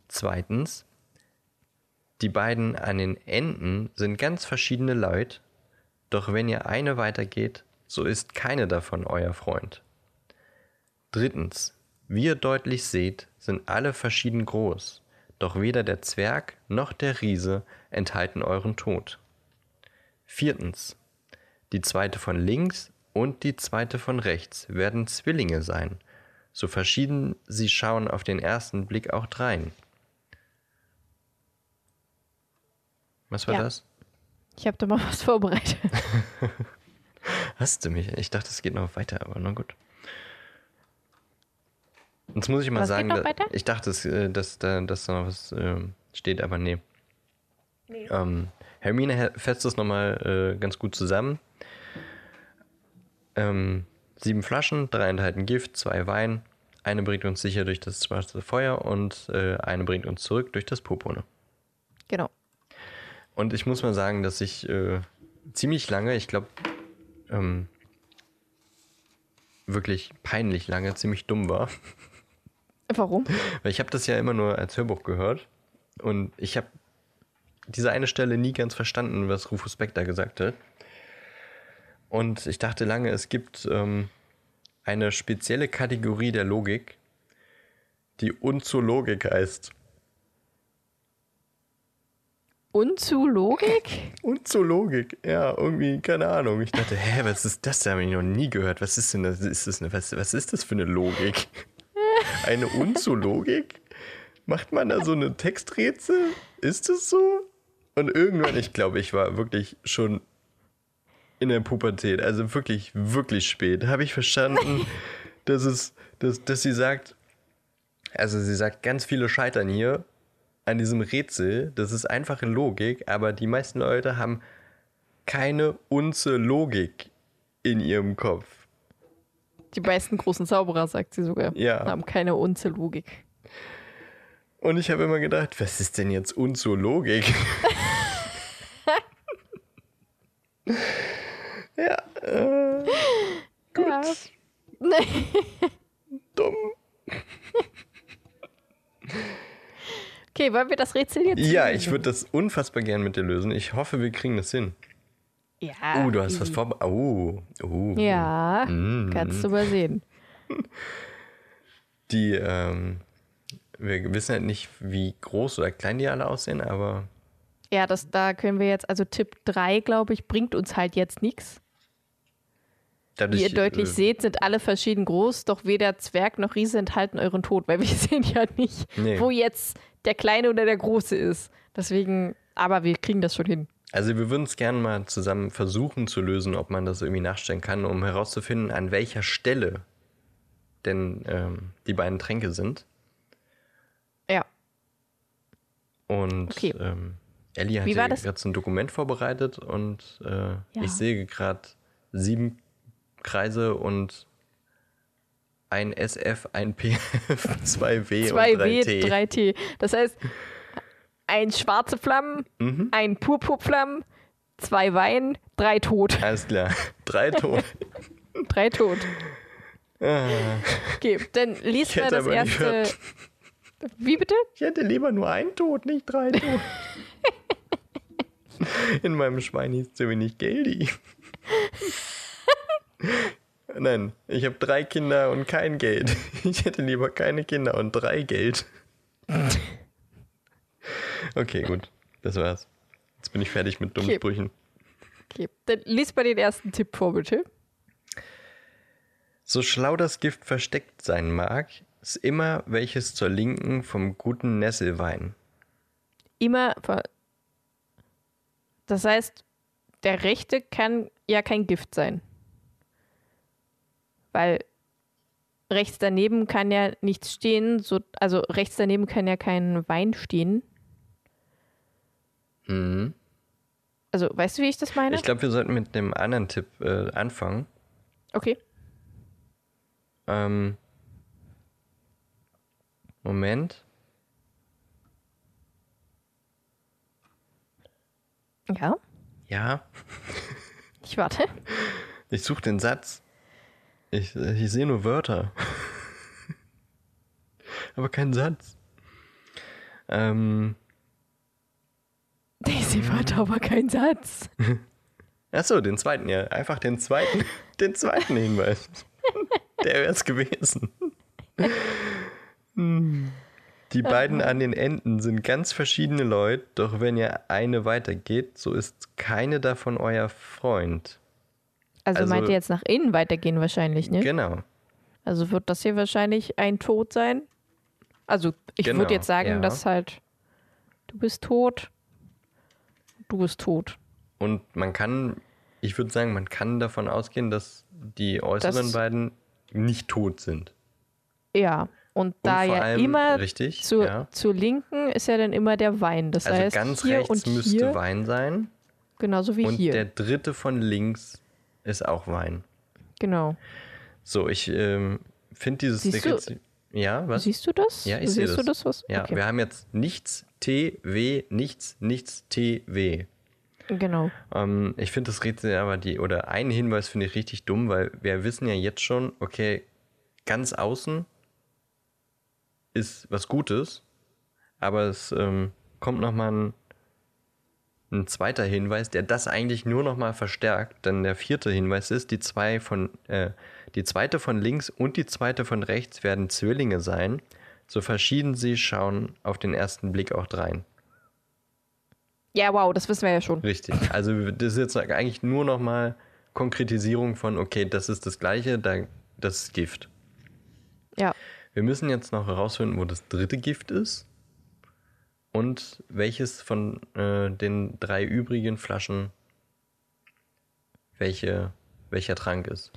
Zweitens, Die beiden an den Enden sind ganz verschiedene Leute, doch wenn ihr eine weitergeht, so ist keine davon euer Freund. Drittens, wie ihr deutlich seht, sind alle verschieden groß, doch weder der Zwerg noch der Riese enthalten euren Tod. Viertens, die zweite von links und die zweite von rechts werden Zwillinge sein, so verschieden sie schauen auf den ersten Blick auch drein. Was war Ja. das? Ich habe da mal was vorbereitet. Hast du mich? Ich dachte, es geht noch weiter, aber na gut. Jetzt muss ich mal Was sagen, da- ich dachte, äh, dass, da, dass da noch was ähm, steht, aber nee. Ähm, Hermine fasst das nochmal äh, ganz gut zusammen. Ähm, sieben Flaschen, drei enthalten Gift, zwei Wein. Eine bringt uns sicher durch das schwarze Feuer und äh, eine bringt uns zurück durch das Purpurne. genau. Und ich muss mal sagen, dass ich äh, ziemlich lange, ich glaube, ähm, wirklich peinlich lange, ziemlich dumm war. Warum? Weil ich habe das ja immer nur als Hörbuch gehört. Und ich habe diese eine Stelle nie ganz verstanden, was Rufus Beck da gesagt hat. Und ich dachte lange, es gibt ähm, eine spezielle Kategorie der Logik, die Unzologik heißt. Und zu Logik? Unzologik, ja, irgendwie, keine Ahnung. Ich dachte, hä, was ist das? Da habe ich noch nie gehört. Was ist denn das? Ist das eine, was, was ist das für eine Logik? Eine Unzologik? Macht man da so eine Texträtsel? Ist es so? Und irgendwann, ich glaube, ich war wirklich schon in der Pubertät, also wirklich, wirklich spät, habe ich verstanden, dass es, dass, dass sie sagt, also sie sagt, ganz viele scheitern hier an diesem Rätsel. Das ist einfache Logik, aber die meisten Leute haben keine Unze Logik in ihrem Kopf. Die meisten großen Zauberer, sagt sie sogar, Ja. haben keine Unze Logik. Und ich habe immer gedacht, was ist denn jetzt Unzo Logik? ja, äh, gut, Ja. dumm. Okay, wollen wir das Rätsel jetzt? Ja, lösen? ich würde das unfassbar gern mit dir lösen. Ich hoffe, wir kriegen das hin. Ja. Oh, du hast was vorbereitet. Oh, oh. Ja, Mm. kannst du mal sehen. Die, ähm, wir wissen halt nicht, wie groß oder klein die alle aussehen, aber Ja, das, da können wir jetzt, also Tipp 3, glaube ich, bringt uns halt jetzt nichts. Wie ihr deutlich äh, seht, sind alle verschieden groß, doch weder Zwerg noch Riese enthalten euren Tod, weil wir sehen ja nicht, Nee. wo jetzt der Kleine oder der Große ist. Deswegen, aber wir kriegen das schon hin. Also wir würden es gerne mal zusammen versuchen zu lösen, ob man das irgendwie nachstellen kann, um herauszufinden, an welcher Stelle denn ähm, die beiden Tränke sind. Ja. Und Okay. ähm, Ellie hat Wie ja gerade so ein Dokument vorbereitet und äh, ich sehe gerade sieben Kreise und ein SF, ein PF, zwei W und 2 drei W, T. 3 T. Das heißt, ein schwarze Flammen, Mhm. ein Purpurflammen, zwei Wein, drei tot. Alles klar. Drei Ton. Drei tot. Ah, Okay, dann liest mal das erste. Wie bitte? Ich hätte lieber nur einen Tod, nicht drei Tod. In meinem Schwein hieß zu wenig Geldi. Nein, ich habe drei Kinder und kein Geld. Ich hätte lieber keine Kinder und drei Geld. Okay, gut. Das war's. Jetzt bin ich fertig mit dummen Okay. Sprüchen. Okay, dann liest mal den ersten Tipp vor, bitte. So schlau das Gift versteckt sein mag, ist immer welches zur Linken vom guten Nesselwein. Immer. Das heißt, der rechte kann ja kein Gift sein. Weil rechts daneben kann ja nichts stehen, so, also rechts daneben kann ja kein Wein stehen. Mhm. Also, weißt du, wie ich das meine? Ich glaube, wir sollten mit dem anderen Tipp äh, anfangen. okay. Ähm, Moment. Ja, Ja, ich warte. ich suche den Satz. Ich, ich sehe nur Wörter. Aber keinen Satz. Ähm, Daisy hat aber keinen Satz. Achso, den zweiten, ja. Einfach den zweiten, den zweiten Hinweis. Der wäre es gewesen. Die beiden an den Enden sind ganz verschiedene Leute, doch wenn ihr eine weitergeht, so ist keine davon euer Freund. Also, Also- meint ihr jetzt nach innen weitergehen wahrscheinlich, ne? Genau. Also wird das hier wahrscheinlich ein Tod sein? Also ich Genau, würde jetzt sagen, ja. dass halt du bist tot, du bist tot. Und man kann, ich würde sagen, man kann davon ausgehen, dass die äußeren Das- beiden nicht tot sind. Ja, und da und ja allem, immer richtig, zur, ja. zur Linken ist ja dann immer der Wein. Das Also heißt, ganz hier rechts und müsste hier, Wein sein. genauso wie Und hier. der dritte von links ist auch Wein. genau. So, ich ähm, finde dieses Siehst du- Ja, was? Siehst du das? Ja, ich sehe Siehst du das. das was? Ja, okay. wir haben jetzt nichts T, W, nichts, nichts T, W. genau. Ähm, ich finde das Rätsel aber die, oder einen Hinweis finde ich richtig dumm, weil wir wissen ja jetzt schon, okay, ganz außen ist was Gutes, aber es ähm, kommt nochmal ein, ein zweiter Hinweis, der das eigentlich nur nochmal verstärkt, denn der vierte Hinweis ist, die zwei von, äh, die zweite von links und die zweite von rechts werden Zwillinge sein. So verschieden sie schauen auf den ersten Blick auch drein. Ja, wow, das wissen wir ja schon. Richtig. Also das ist jetzt eigentlich nur nochmal Konkretisierung von, okay, das ist das Gleiche, da, das ist Gift. Ja. Wir müssen jetzt noch herausfinden, wo das dritte Gift ist und welches von äh, den drei übrigen Flaschen welche, welcher Trank ist.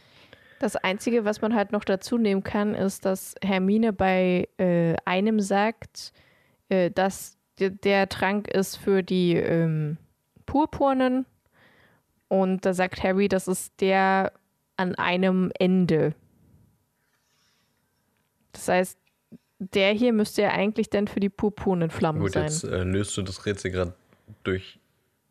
Das Einzige, was man halt noch dazu nehmen kann, ist, dass Hermine bei äh, einem sagt, äh, dass der, Trank ist für die ähm, Purpurnen. Und da sagt Harry, das ist der an einem Ende. Das heißt, der hier müsste ja eigentlich dann für die purpurnen Flammen Gut, sein. jetzt äh, löst du das Rätsel gerade durch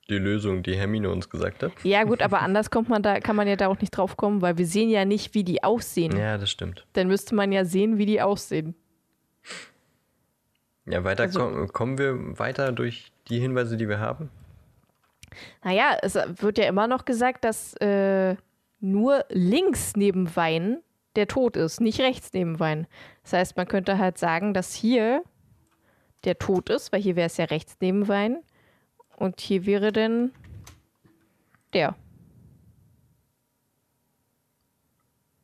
die Lösung, die Hermine uns gesagt hat. Ja, gut, aber anders kommt man da, kann man ja da auch nicht drauf kommen, weil wir sehen ja nicht, wie die aussehen. Ja, das stimmt. Dann müsste man ja sehen, wie die aussehen. Ja, weiter Also- komm, kommen wir weiter durch die Hinweise, die wir haben. Naja, es wird ja immer noch gesagt, dass äh, nur links neben Wein der Tod ist, nicht rechts neben Wein. Das heißt, man könnte halt sagen, dass hier der Tod ist, weil hier wäre es ja rechts neben Wein. Und hier wäre dann der.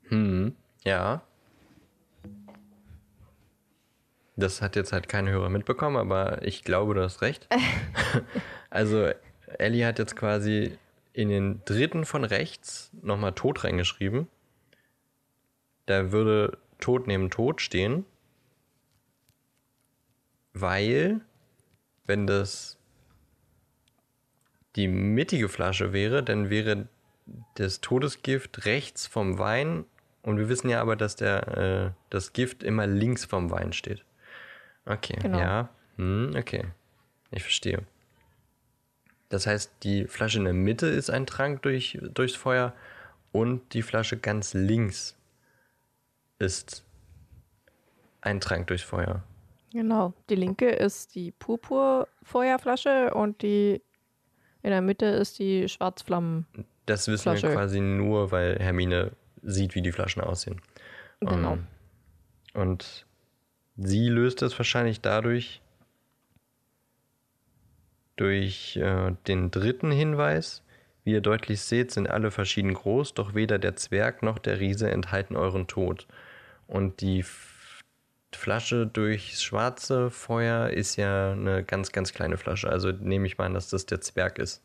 Hm, ja. Das hat jetzt halt kein Hörer mitbekommen, aber ich glaube, du hast recht. also, Ellie hat jetzt quasi in den dritten von rechts nochmal Tod reingeschrieben. Da würde Tod neben Tod stehen, weil, wenn das die mittige Flasche wäre, dann wäre das Todesgift rechts vom Wein und wir wissen ja aber, dass der, äh, das Gift immer links vom Wein steht. Okay, Genau. ja, hm, okay, ich verstehe. Das heißt, die Flasche in der Mitte ist ein Trank durch, durchs Feuer und die Flasche ganz links ist ein Trank durchs Feuer. Genau. Die linke ist die Purpurfeuerflasche und die in der Mitte ist die Schwarzflammen. Das wissen wir Flasche. quasi nur, weil Hermine sieht, wie die Flaschen aussehen. Genau. Ähm, Und sie löst es wahrscheinlich dadurch, durch äh, den dritten Hinweis. Wie ihr deutlich seht, sind alle verschieden groß, doch weder der Zwerg noch der Riese enthalten euren Tod. Und die Flasche durchs schwarze Feuer ist ja eine ganz, ganz kleine Flasche. Also nehme ich mal an, dass das der Zwerg ist.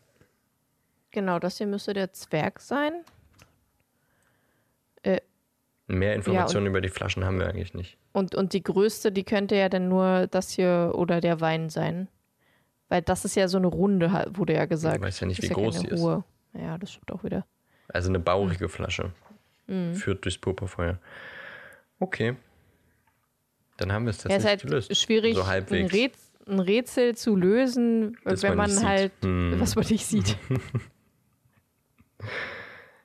Genau, das hier müsste der Zwerg sein. Mehr Informationen über die Flaschen haben wir eigentlich nicht. Und, und die größte, die könnte ja dann nur das hier oder der Wein sein. Weil das ist ja so eine Runde, wurde ja gesagt. weiß ja nicht, Das wie groß keine die ist. Ja, das stimmt auch wieder. Also eine bauchige Flasche. Mhm. Führt durchs Purpurfeuer. Okay. Dann haben wir es Ja, ist tatsächlich halt gelöst. schwierig, So ein. Rätsel, ein Rätsel zu lösen, Das wenn man man, halt, Hm. was man nicht sieht.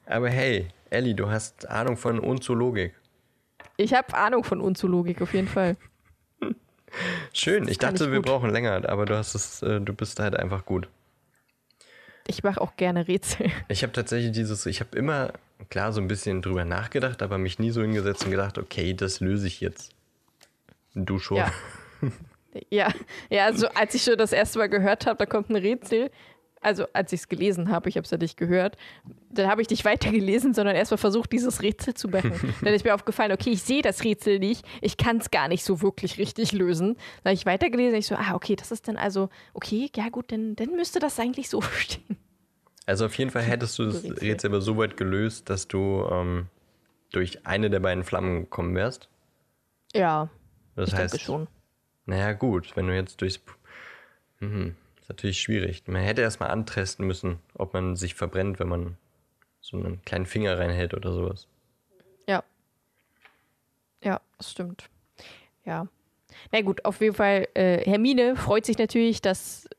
Aber hey, Ellie, du hast Ahnung von Unzoologik. Ich habe Ahnung von Unzoologik, auf jeden Fall. Schön. Ich dachte, ich wir brauchen länger, aber du hast es, äh, du bist halt einfach gut. Ich mache auch gerne Rätsel. Ich habe tatsächlich dieses, ich habe immer, klar, so ein bisschen drüber nachgedacht, aber mich nie so hingesetzt und gedacht, okay, das löse ich jetzt. Du schon. Ja. Ja, ja, also als ich schon das erste Mal gehört habe, da kommt ein Rätsel, also als ich es gelesen habe, ich habe es ja nicht gehört, dann habe ich nicht weitergelesen, sondern erstmal versucht, dieses Rätsel zu machen. dann ist mir aufgefallen, okay, ich sehe das Rätsel nicht, ich kann es gar nicht so wirklich richtig lösen. Dann habe ich weitergelesen, ich so, ah, okay, das ist dann also, okay, ja gut, dann, dann müsste das eigentlich so stehen. Also auf jeden Fall hättest du das Rätsel. Aber so weit gelöst, dass du ähm, durch eine der beiden Flammen gekommen wärst. Ja, Das ich heißt, denke schon. naja gut, wenn du jetzt durchs... Mhm, ist natürlich schwierig. Man hätte erstmal antesten müssen, ob man sich verbrennt, wenn man so einen kleinen Finger reinhält oder sowas. Ja. Ja, das stimmt. Ja. Na gut, auf jeden Fall, äh, Hermine freut sich natürlich, dass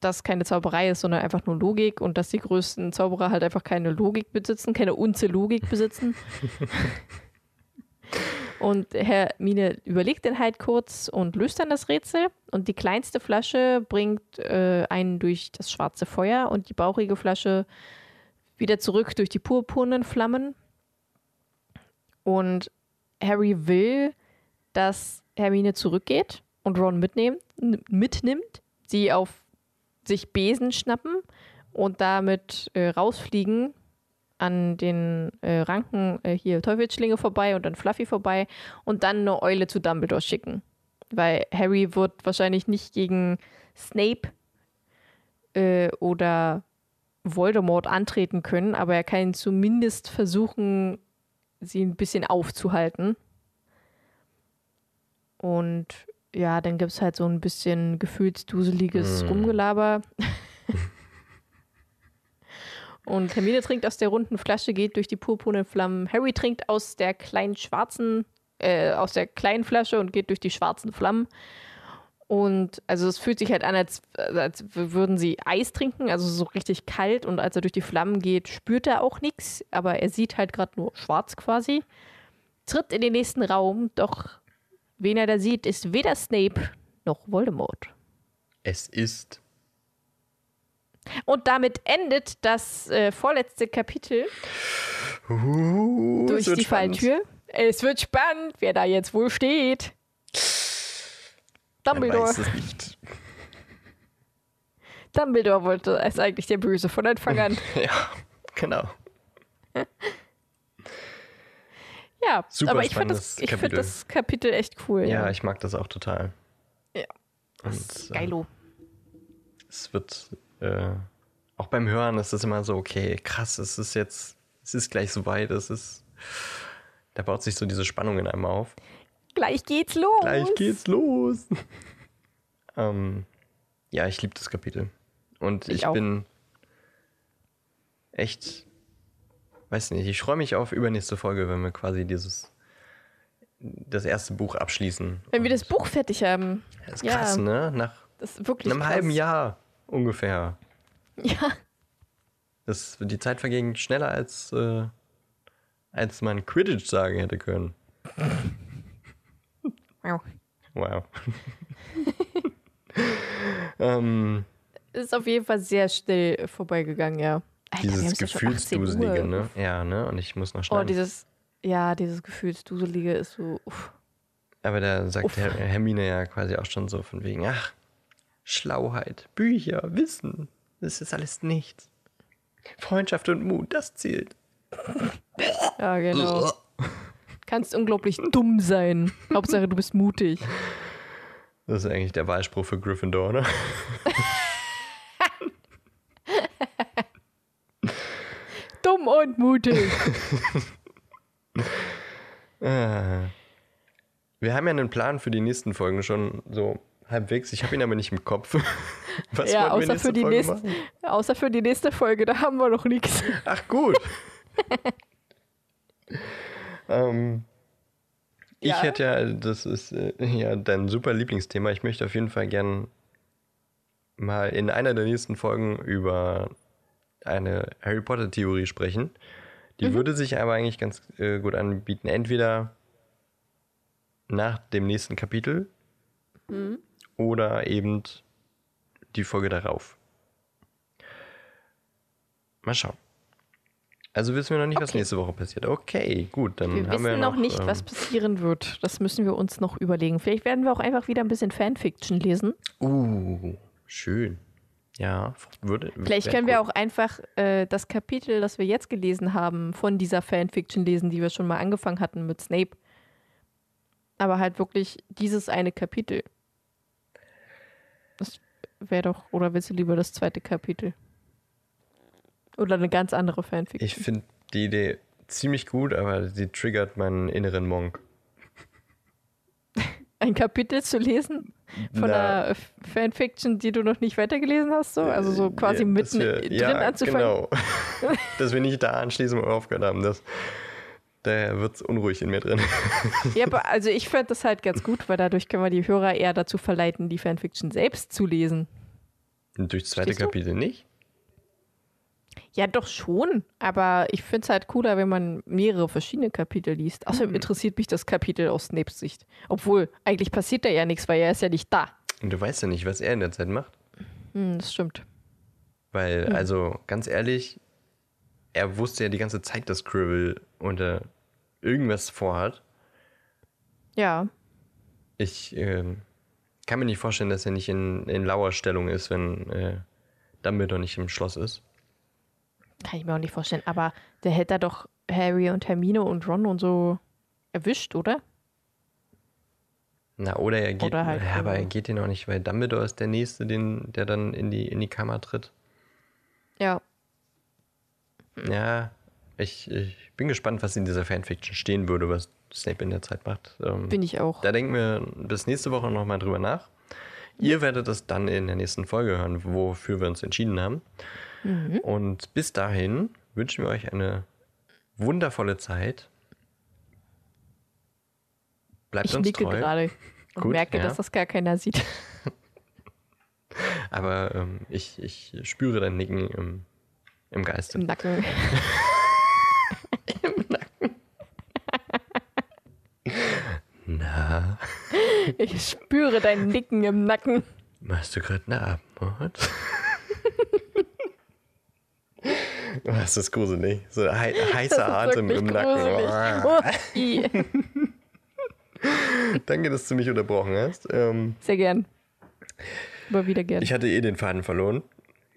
das keine Zauberei ist, sondern einfach nur Logik und dass die größten Zauberer halt einfach keine Logik besitzen, keine Unze Logik besitzen. und Hermine überlegt dann halt kurz und löst dann das Rätsel und die kleinste Flasche bringt äh, einen durch das schwarze Feuer und die bauchige Flasche wieder zurück durch die purpurnen Flammen. Und Harry will, dass Hermine zurückgeht und Ron mitnimmt, n- mitnimmt, sie auf sich Besen schnappen und damit äh, rausfliegen an den äh, Ranken äh, hier Teufelsschlinge vorbei und dann Fluffy vorbei und dann eine Eule zu Dumbledore schicken. Weil Harry wird wahrscheinlich nicht gegen Snape äh, oder Voldemort antreten können, aber er kann zumindest versuchen, sie ein bisschen aufzuhalten. Und ja, dann gibt es halt so ein bisschen gefühlsduseliges Mm. Rumgelaber. Und Hermine trinkt aus der runden Flasche, geht durch die purpurnen Flammen. Harry trinkt aus der kleinen schwarzen, äh, aus der kleinen Flasche und geht durch die schwarzen Flammen. Und also es fühlt sich halt an, als, als würden sie Eis trinken, also so richtig kalt. Und als er durch die Flammen geht, spürt er auch nichts, aber er sieht halt gerade nur schwarz quasi. Tritt in den nächsten Raum, doch wen er da sieht, ist weder Snape noch Voldemort. Es ist. Und damit endet das äh, vorletzte Kapitel Uh, durch die spannend. Falltür. Es wird spannend, wer da jetzt wohl steht. Dumbledore. weiß es nicht. Dumbledore wollte ist eigentlich der Böse von Anfang an. ja, genau. Ja, Super aber ich fand das, ich find Kapitel. das Kapitel echt cool. Ja, Ja, ich mag das auch total. Ja. Und äh, Geilo. es wird äh, auch beim Hören ist es immer so, okay, krass, es ist jetzt, es ist gleich so weit, es ist. Da baut sich so diese Spannung in einem auf. Gleich geht's los. Gleich geht's los. ähm, ja, ich liebe das Kapitel. Und Ich ich, bin echt, weiß nicht, ich freue mich auf übernächste Folge, wenn wir quasi dieses, das erste Buch abschließen. Wenn wir das Buch fertig haben. Das ist Ja. krass, ne? Nach einem krass. halben Jahr ungefähr. Ja, Das, die Zeit verging schneller als, äh, als man Quidditch sagen hätte können. Wow. Wow. ähm, Es ist auf jeden Fall sehr schnell vorbeigegangen, ja. Alter, dieses haben's ja schon 18 Gefühlsduselige, ne? Ja, ne? Und ich muss noch Oh, schneiden. dieses, ja, dieses Gefühlsduselige ist so, uff. Aber da sagt Uff. Her Hermine ja quasi auch schon so von wegen, ach, Schlauheit, Bücher, Wissen, das ist alles nichts. Freundschaft und Mut, das zählt. Ja, genau. Kannst unglaublich dumm sein. Hauptsache, du bist mutig. Das ist eigentlich der Wahlspruch für Gryffindor, ne? Dumm und mutig. Ah. Wir haben ja einen Plan für die nächsten Folgen schon so halbwegs. Ich habe ihn aber nicht im Kopf. Was ja, außer für, die Folge nächste, machen? außer für die nächste Folge, da haben wir noch nichts. Ach gut. ähm, ich Ja? hätte ja, das ist äh, ja dein super Lieblingsthema. Ich möchte auf jeden Fall gern mal in einer der nächsten Folgen über eine Harry Potter Theorie sprechen. Die Mhm. würde sich aber eigentlich ganz äh, gut anbieten. Entweder nach dem nächsten Kapitel Mhm. oder eben die Folge darauf. Mal schauen. Also wissen wir noch nicht, was Okay. nächste Woche passiert. Okay, gut, dann Wir haben wissen wir noch, nicht, ähm, was passieren wird. Das müssen wir uns noch überlegen. Vielleicht werden wir auch einfach wieder ein bisschen Fanfiction lesen. Uh, schön. Ja, würde. Vielleicht können wir cool. auch einfach äh, das Kapitel, das wir jetzt gelesen haben, von dieser Fanfiction lesen, die wir schon mal angefangen hatten mit Snape. Aber halt wirklich dieses eine Kapitel. Das wäre doch, oder willst du lieber das zweite Kapitel? Oder eine ganz andere Fanfiction? Ich finde die Idee ziemlich gut, aber sie triggert meinen inneren Monk. Ein Kapitel zu lesen von Na. einer Fanfiction, die du noch nicht weitergelesen hast, so? Also so quasi Ja, mitten wir- drin ja, anzufangen. Genau. dass wir nicht da anschließen, wir aufgehört haben. Das, da wird es unruhig in mir drin. Ja, aber also ich fand das halt ganz gut, weil dadurch können wir die Hörer eher dazu verleiten, die Fanfiction selbst zu lesen. Und durch das zweite? Kapitel nicht? Ja, doch schon. Aber ich finde es halt cooler, wenn man mehrere verschiedene Kapitel liest. Mhm. Außerdem interessiert mich das Kapitel aus Snapes Sicht. Obwohl, eigentlich passiert da ja nichts, weil er ist ja nicht da. Und du weißt ja nicht, was er in der Zeit macht. Hm, das stimmt. Weil, Hm. also, ganz ehrlich, er wusste ja die ganze Zeit, dass Scribble unter irgendwas vorhat. Ja. Ich ähm, kann mir nicht vorstellen, dass er nicht in, in lauer Stellung ist, wenn äh, Dumbledore nicht im Schloss ist. Kann ich mir auch nicht vorstellen. Aber der hätte da doch Harry und Hermine und Ron und so erwischt, oder? Na, oder er geht, Oder halt ja, aber er geht den auch nicht, weil Dumbledore ist der Nächste, den, der dann in die, in die Kammer tritt. Ja. Ja, ich, ich bin gespannt, was in dieser Fanfiction stehen würde, was Snape in der Zeit macht. Ähm, Bin ich auch. Da denken wir bis nächste Woche nochmal drüber nach. Ihr werdet es dann in der nächsten Folge hören, wofür wir uns entschieden haben. Mhm. Und bis dahin wünschen wir euch eine wundervolle Zeit. Bleibt Ich uns nicke treu. gerade und Gut, merke, ja. dass das gar keiner sieht. Aber ähm, ich, ich spüre dein Nicken im, im Geiste. Im Nacken. Na, Ich spüre dein Nicken im Nacken. machst du gerade eine Abmord? Das ist gruselig. So hei heißer Atem im Nacken. Danke, dass du mich unterbrochen hast. Ähm, Sehr gern. Aber wieder gern. ich hatte eh den Faden verloren.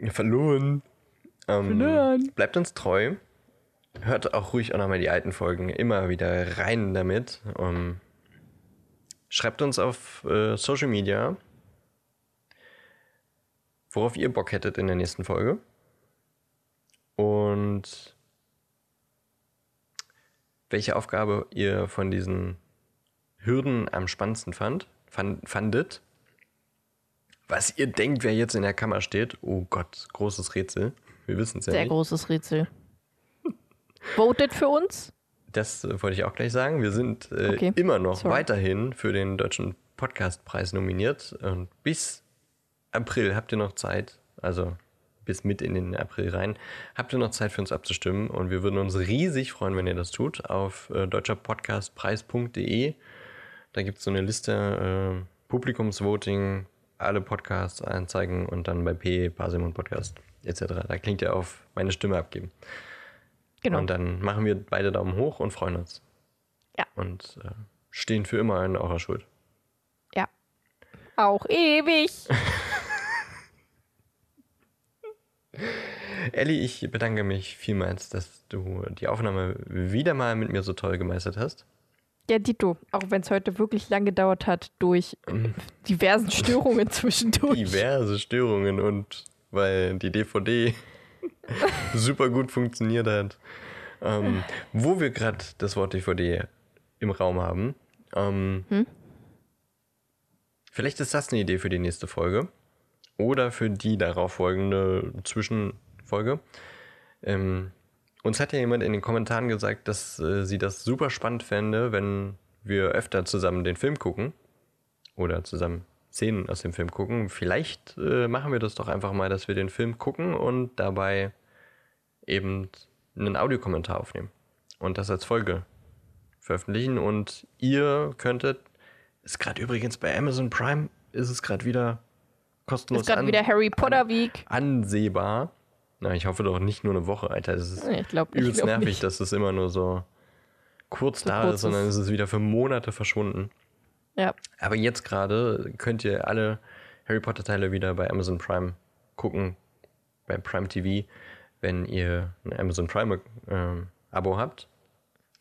Verloren. Ähm, Verloren. Bleibt uns treu. Hört auch ruhig auch nochmal die alten Folgen immer wieder rein damit. Ähm, schreibt uns auf äh, Social Media, worauf ihr Bock hättet in der nächsten Folge. Und welche Aufgabe ihr von diesen Hürden am spannendsten fand, fand, fandet. Was ihr denkt, wer jetzt in der Kammer steht. Oh Gott, großes Rätsel. Wir wissen es ja Sehr nicht. großes Rätsel. Votet für uns. Das äh, wollte ich auch gleich sagen. Wir sind äh, Okay. immer noch Sorry. weiterhin für den Deutschen Podcastpreis nominiert. Und bis April habt ihr noch Zeit, also bis mit in den April rein, habt ihr noch Zeit für uns abzustimmen. Und wir würden uns riesig freuen, wenn ihr das tut, auf äh, deutscherpodcastpreis.de. Da gibt es so eine Liste, äh, Publikumsvoting, alle Podcasts einzeigen und dann bei P, Pasimon Podcast etc. Da klingt ihr auf meine Stimme abgeben. Genau. Und dann machen wir beide Daumen hoch und freuen uns. Ja. Und äh, stehen für immer in eurer Schuld. ja. Auch ewig. Elli, ich bedanke mich vielmals, dass du die Aufnahme wieder mal mit mir so toll gemeistert hast. Ja, Dito. Auch wenn es heute wirklich lang gedauert hat durch diversen Störungen zwischendurch. Diverse Störungen und weil die DVD super gut funktioniert hat. Ähm, wo wir gerade das Wort DVD im Raum haben. Ähm, Vielleicht ist das eine Idee für die nächste Folge. Oder für die darauf folgende Zwischenfolge. Ähm, uns hat ja jemand in den Kommentaren gesagt, dass äh, sie das super spannend fände, wenn wir öfter zusammen den Film gucken. Oder zusammen Szenen aus dem Film gucken. Vielleicht äh, machen wir das doch einfach mal, dass wir den Film gucken und dabei eben einen Audiokommentar aufnehmen. Und das als Folge veröffentlichen. Und ihr könntet, ist gerade übrigens bei Amazon Prime, ist es gerade wieder kostenlos Ist gerade an- wieder Harry Potter Week. ansehbar. Na, ich hoffe doch nicht nur eine Woche, Alter. Das ist Ich glaube übelst glaub nervig, nicht. dass es immer nur so kurz So da kurz ist, sondern es ist wieder für Monate verschwunden. Ja, Aber jetzt gerade könnt ihr alle Harry Potter Teile wieder bei Amazon Prime gucken, bei Prime TV, wenn ihr ein Amazon Prime ähm, Abo habt.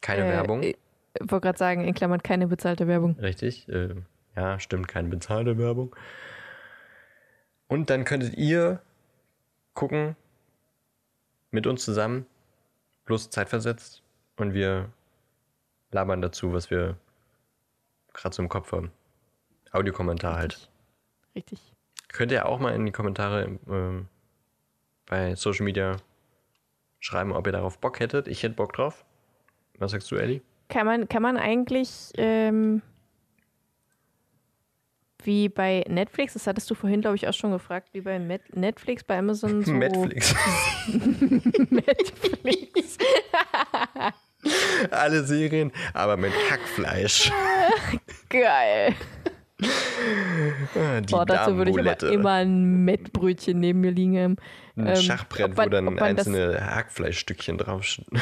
Keine äh, Werbung, Ich wollte gerade sagen, in Klammern keine bezahlte Werbung. richtig? Äh, ja, stimmt, keine bezahlte Werbung. Und dann könntet ihr gucken mit uns zusammen, bloß zeitversetzt und wir labern dazu, was wir gerade so im Kopf haben. Audiokommentar halt. Richtig. Könnt ihr auch mal in die Kommentare ähm, bei Social Media schreiben, ob ihr darauf Bock hättet. Ich hätte Bock drauf. Was sagst du, Ellie? Kann man, kann man eigentlich ähm, wie bei Netflix, das hattest du vorhin, glaube ich, auch schon gefragt, wie bei Met Netflix, bei Amazon so. Netflix. Netflix. Alle Serien, aber mit Hackfleisch. Geil. Ah, Die Boah, dazu würde ich aber immer ein Mettbrötchen neben mir liegen. haben. Ein ähm, Schachbrett, man- wo dann man einzelne Hackfleischstückchen drauf sind. Ob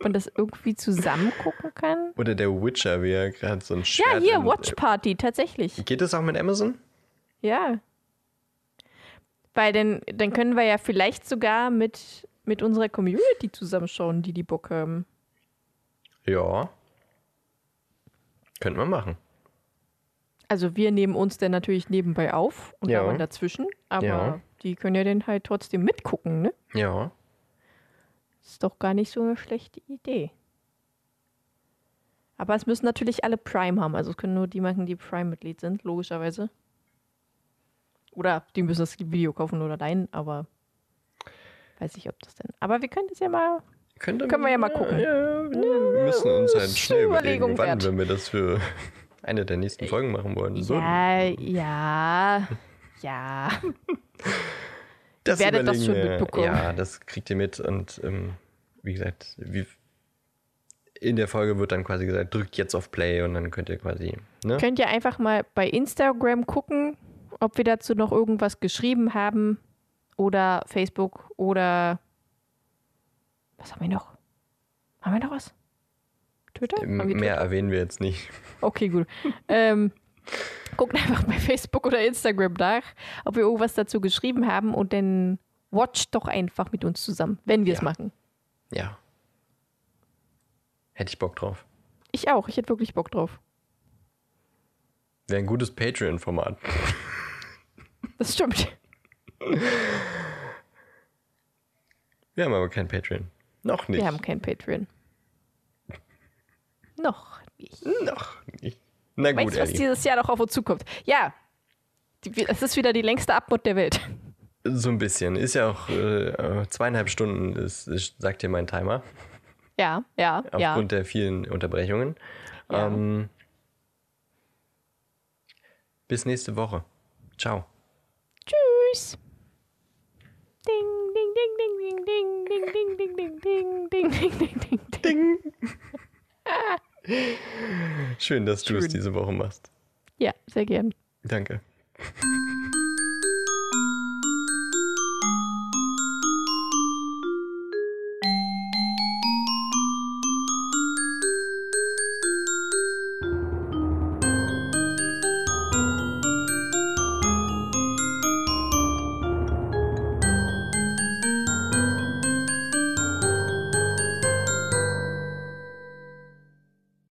man das irgendwie zusammen gucken kann? Oder der Witcher, wie er gerade so ein Ja, Schwert hier, in- Watch Party, tatsächlich. Geht das auch mit Amazon? Ja. Weil dann, dann können wir ja vielleicht sogar mit, mit unserer Community zusammenschauen, die die Bock haben. Ja. Könnte man machen. Also wir nehmen uns dann natürlich nebenbei auf und Ja. dazwischen, aber Ja. die können ja dann halt trotzdem mitgucken, ne? Ja. Ist doch gar nicht so eine schlechte Idee. Aber es müssen natürlich alle Prime haben. Also es können nur die machen, die Prime-Mitglied sind, logischerweise. Oder die müssen das Video kaufen oder dein, aber weiß ich, ob das denn. Aber wir können das ja mal. Könnte Können wir ja mal gucken. Ja, wir müssen uns halt schnell Überlegung überlegen, wann, wert. wenn wir das für eine der nächsten Folgen machen wollen. So, Ja, ja, ja. das werdet das schon mitbekommen. Ja, das kriegt ihr mit und ähm, wie gesagt, wie, in der Folge wird dann quasi gesagt, drückt jetzt auf Play und dann könnt ihr quasi, ne? Könnt ihr einfach mal bei Instagram gucken, ob wir dazu noch irgendwas geschrieben haben. Oder Facebook oder. Was haben wir noch? Haben wir noch was? Twitter? Mehr erwähnen wir jetzt nicht. Okay, gut. ähm, guckt einfach bei Facebook oder Instagram nach, ob wir irgendwas dazu geschrieben haben und dann watcht doch einfach mit uns zusammen, wenn wir es Ja. machen. Ja. Hätte ich Bock drauf. Ich auch, ich hätte wirklich Bock drauf. Wäre ein gutes Patreon-Format. Das stimmt. Wir haben aber kein Patreon. Noch nicht. Wir haben kein Patreon. Noch nicht. Noch nicht. Na gut, Weißt du, was Ellie. dieses Jahr noch auf uns zukommt? Ja, die- es ist wieder die längste Abmut der Welt. So ein bisschen. Ist ja auch äh, zweieinhalb Stunden, ist, ist, sagt dir mein Timer, Ja, ja, ja. aufgrund der vielen Unterbrechungen. Ja. Ähm, bis nächste Woche. Ciao. Tschüss. Ding, ding, ding, ding, ding, ding, ding, ding, ding, ding, ding, ding, ding, ding, ding. Schön, dass du es diese Woche machst. Ja, sehr gern. Danke.